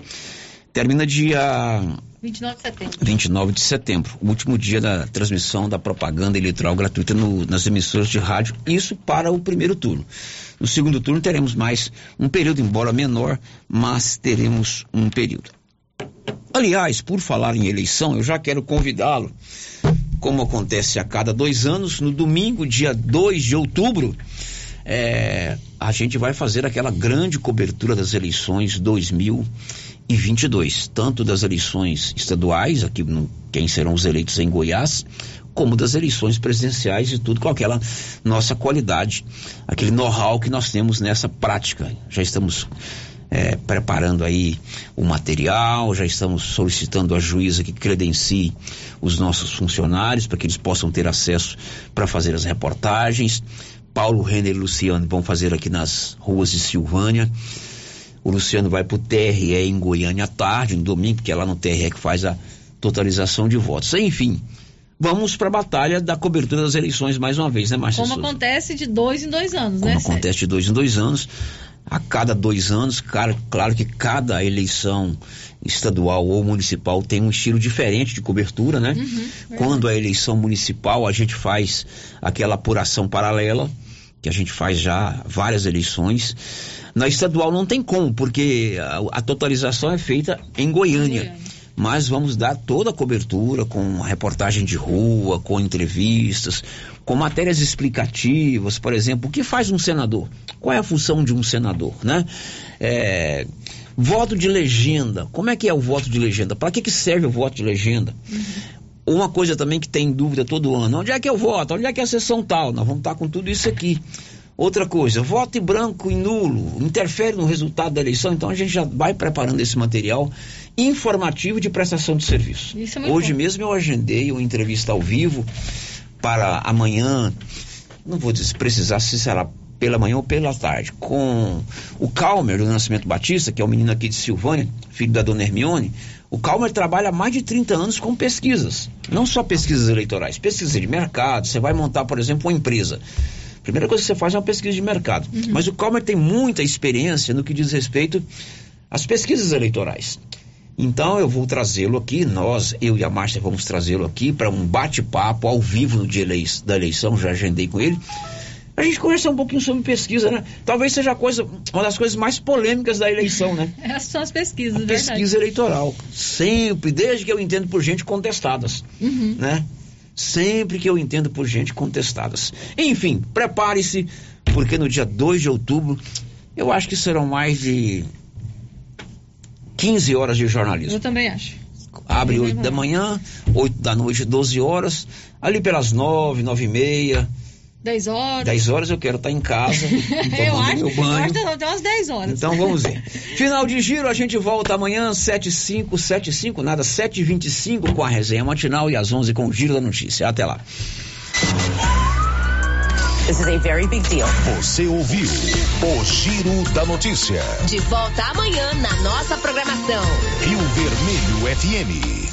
Termina dia 29 de setembro. 29 de setembro, o último dia da transmissão da propaganda eleitoral gratuita no, nas emissoras de rádio, isso para o primeiro turno. No segundo turno teremos mais um período, embora menor, mas teremos um período. Aliás, por falar em eleição, eu já quero convidá-lo, como acontece a cada dois anos, no domingo, dia 2 de outubro, é, a gente vai fazer aquela grande cobertura das eleições 2022, tanto das eleições estaduais, aqui no, quem serão os eleitos em Goiás, como das eleições presidenciais e tudo com aquela nossa qualidade, aquele know-how que nós temos nessa prática. Já estamos é, preparando aí o material, já estamos solicitando a juíza que credencie os nossos funcionários para que eles possam ter acesso para fazer as reportagens. Paulo Renner e Luciano vão fazer aqui nas ruas de Silvânia. O Luciano vai para o TRE em Goiânia à tarde, no domingo, porque é lá no TRE que faz a totalização de votos. Enfim, vamos para a batalha da cobertura das eleições mais uma vez, né, Márcia Como Souza? acontece de dois em dois anos, Como né? acontece de dois em dois anos. A cada dois anos, cara, claro que cada eleição estadual ou municipal tem um estilo diferente de cobertura, né? Quando a eleição municipal, a gente faz aquela apuração paralela, que a gente faz já várias eleições. Na estadual não tem como, porque a, a totalização é feita em Goiânia. Mas vamos dar toda a cobertura com reportagem de rua, com entrevistas, com matérias explicativas, por exemplo, o que faz um senador? Qual é a função de um senador, né? É, voto de legenda, como é que é o voto de legenda? Para que, que serve o voto de legenda? Uma coisa também que tem dúvida todo ano, onde é que eu voto? Onde é que é a sessão tal? Nós vamos estar com tudo isso aqui. Outra coisa, voto branco e nulo, interfere no resultado da eleição, então a gente já vai preparando esse material informativo de prestação de serviço. É Hoje bom. mesmo eu agendei uma entrevista ao vivo para amanhã, não vou dizer, precisar se será pela manhã ou pela tarde, com o Calmer do Nascimento Batista, que é o menino aqui de Silvânia, filho da dona Hermione. O Calmer trabalha há mais de 30 anos com pesquisas, não só pesquisas eleitorais, pesquisa de mercado. Você vai montar, por exemplo, uma empresa. Primeira coisa que você faz é uma pesquisa de mercado. Mas o Calmer tem muita experiência no que diz respeito às pesquisas eleitorais. Então eu vou trazê-lo aqui, nós, eu e a Márcia vamos trazê-lo aqui para um bate-papo ao vivo no dia elei- da eleição, já agendei com ele. A gente conversar um pouquinho sobre pesquisa, né? Talvez seja a coisa, uma das coisas mais polêmicas da eleição, né? [laughs] Essas são as pesquisas, verdade. Pesquisa eleitoral. Sempre, desde que eu entendo por gente contestadas, Uhum. né? Sempre que eu entendo por gente contestadas. Enfim, prepare-se, porque no dia 2 de outubro, eu acho que serão mais de 15 horas de jornalismo. Eu também acho. Abre 8 da manhã, 8 da noite, 12 horas. Ali pelas 9, 9 e meia, 10 horas. 10 horas eu quero estar em casa, [laughs] eu acho, meu eu banho. acho que até umas 10 horas. Então vamos ver. [laughs] Final de giro, a gente volta amanhã, 75, 75, nada, 7h25 com a resenha matinal e às 11 com o Giro da Notícia. Até lá. This is a very big deal. Você ouviu o Giro da Notícia. De volta amanhã na nossa programação. Rio Vermelho FM.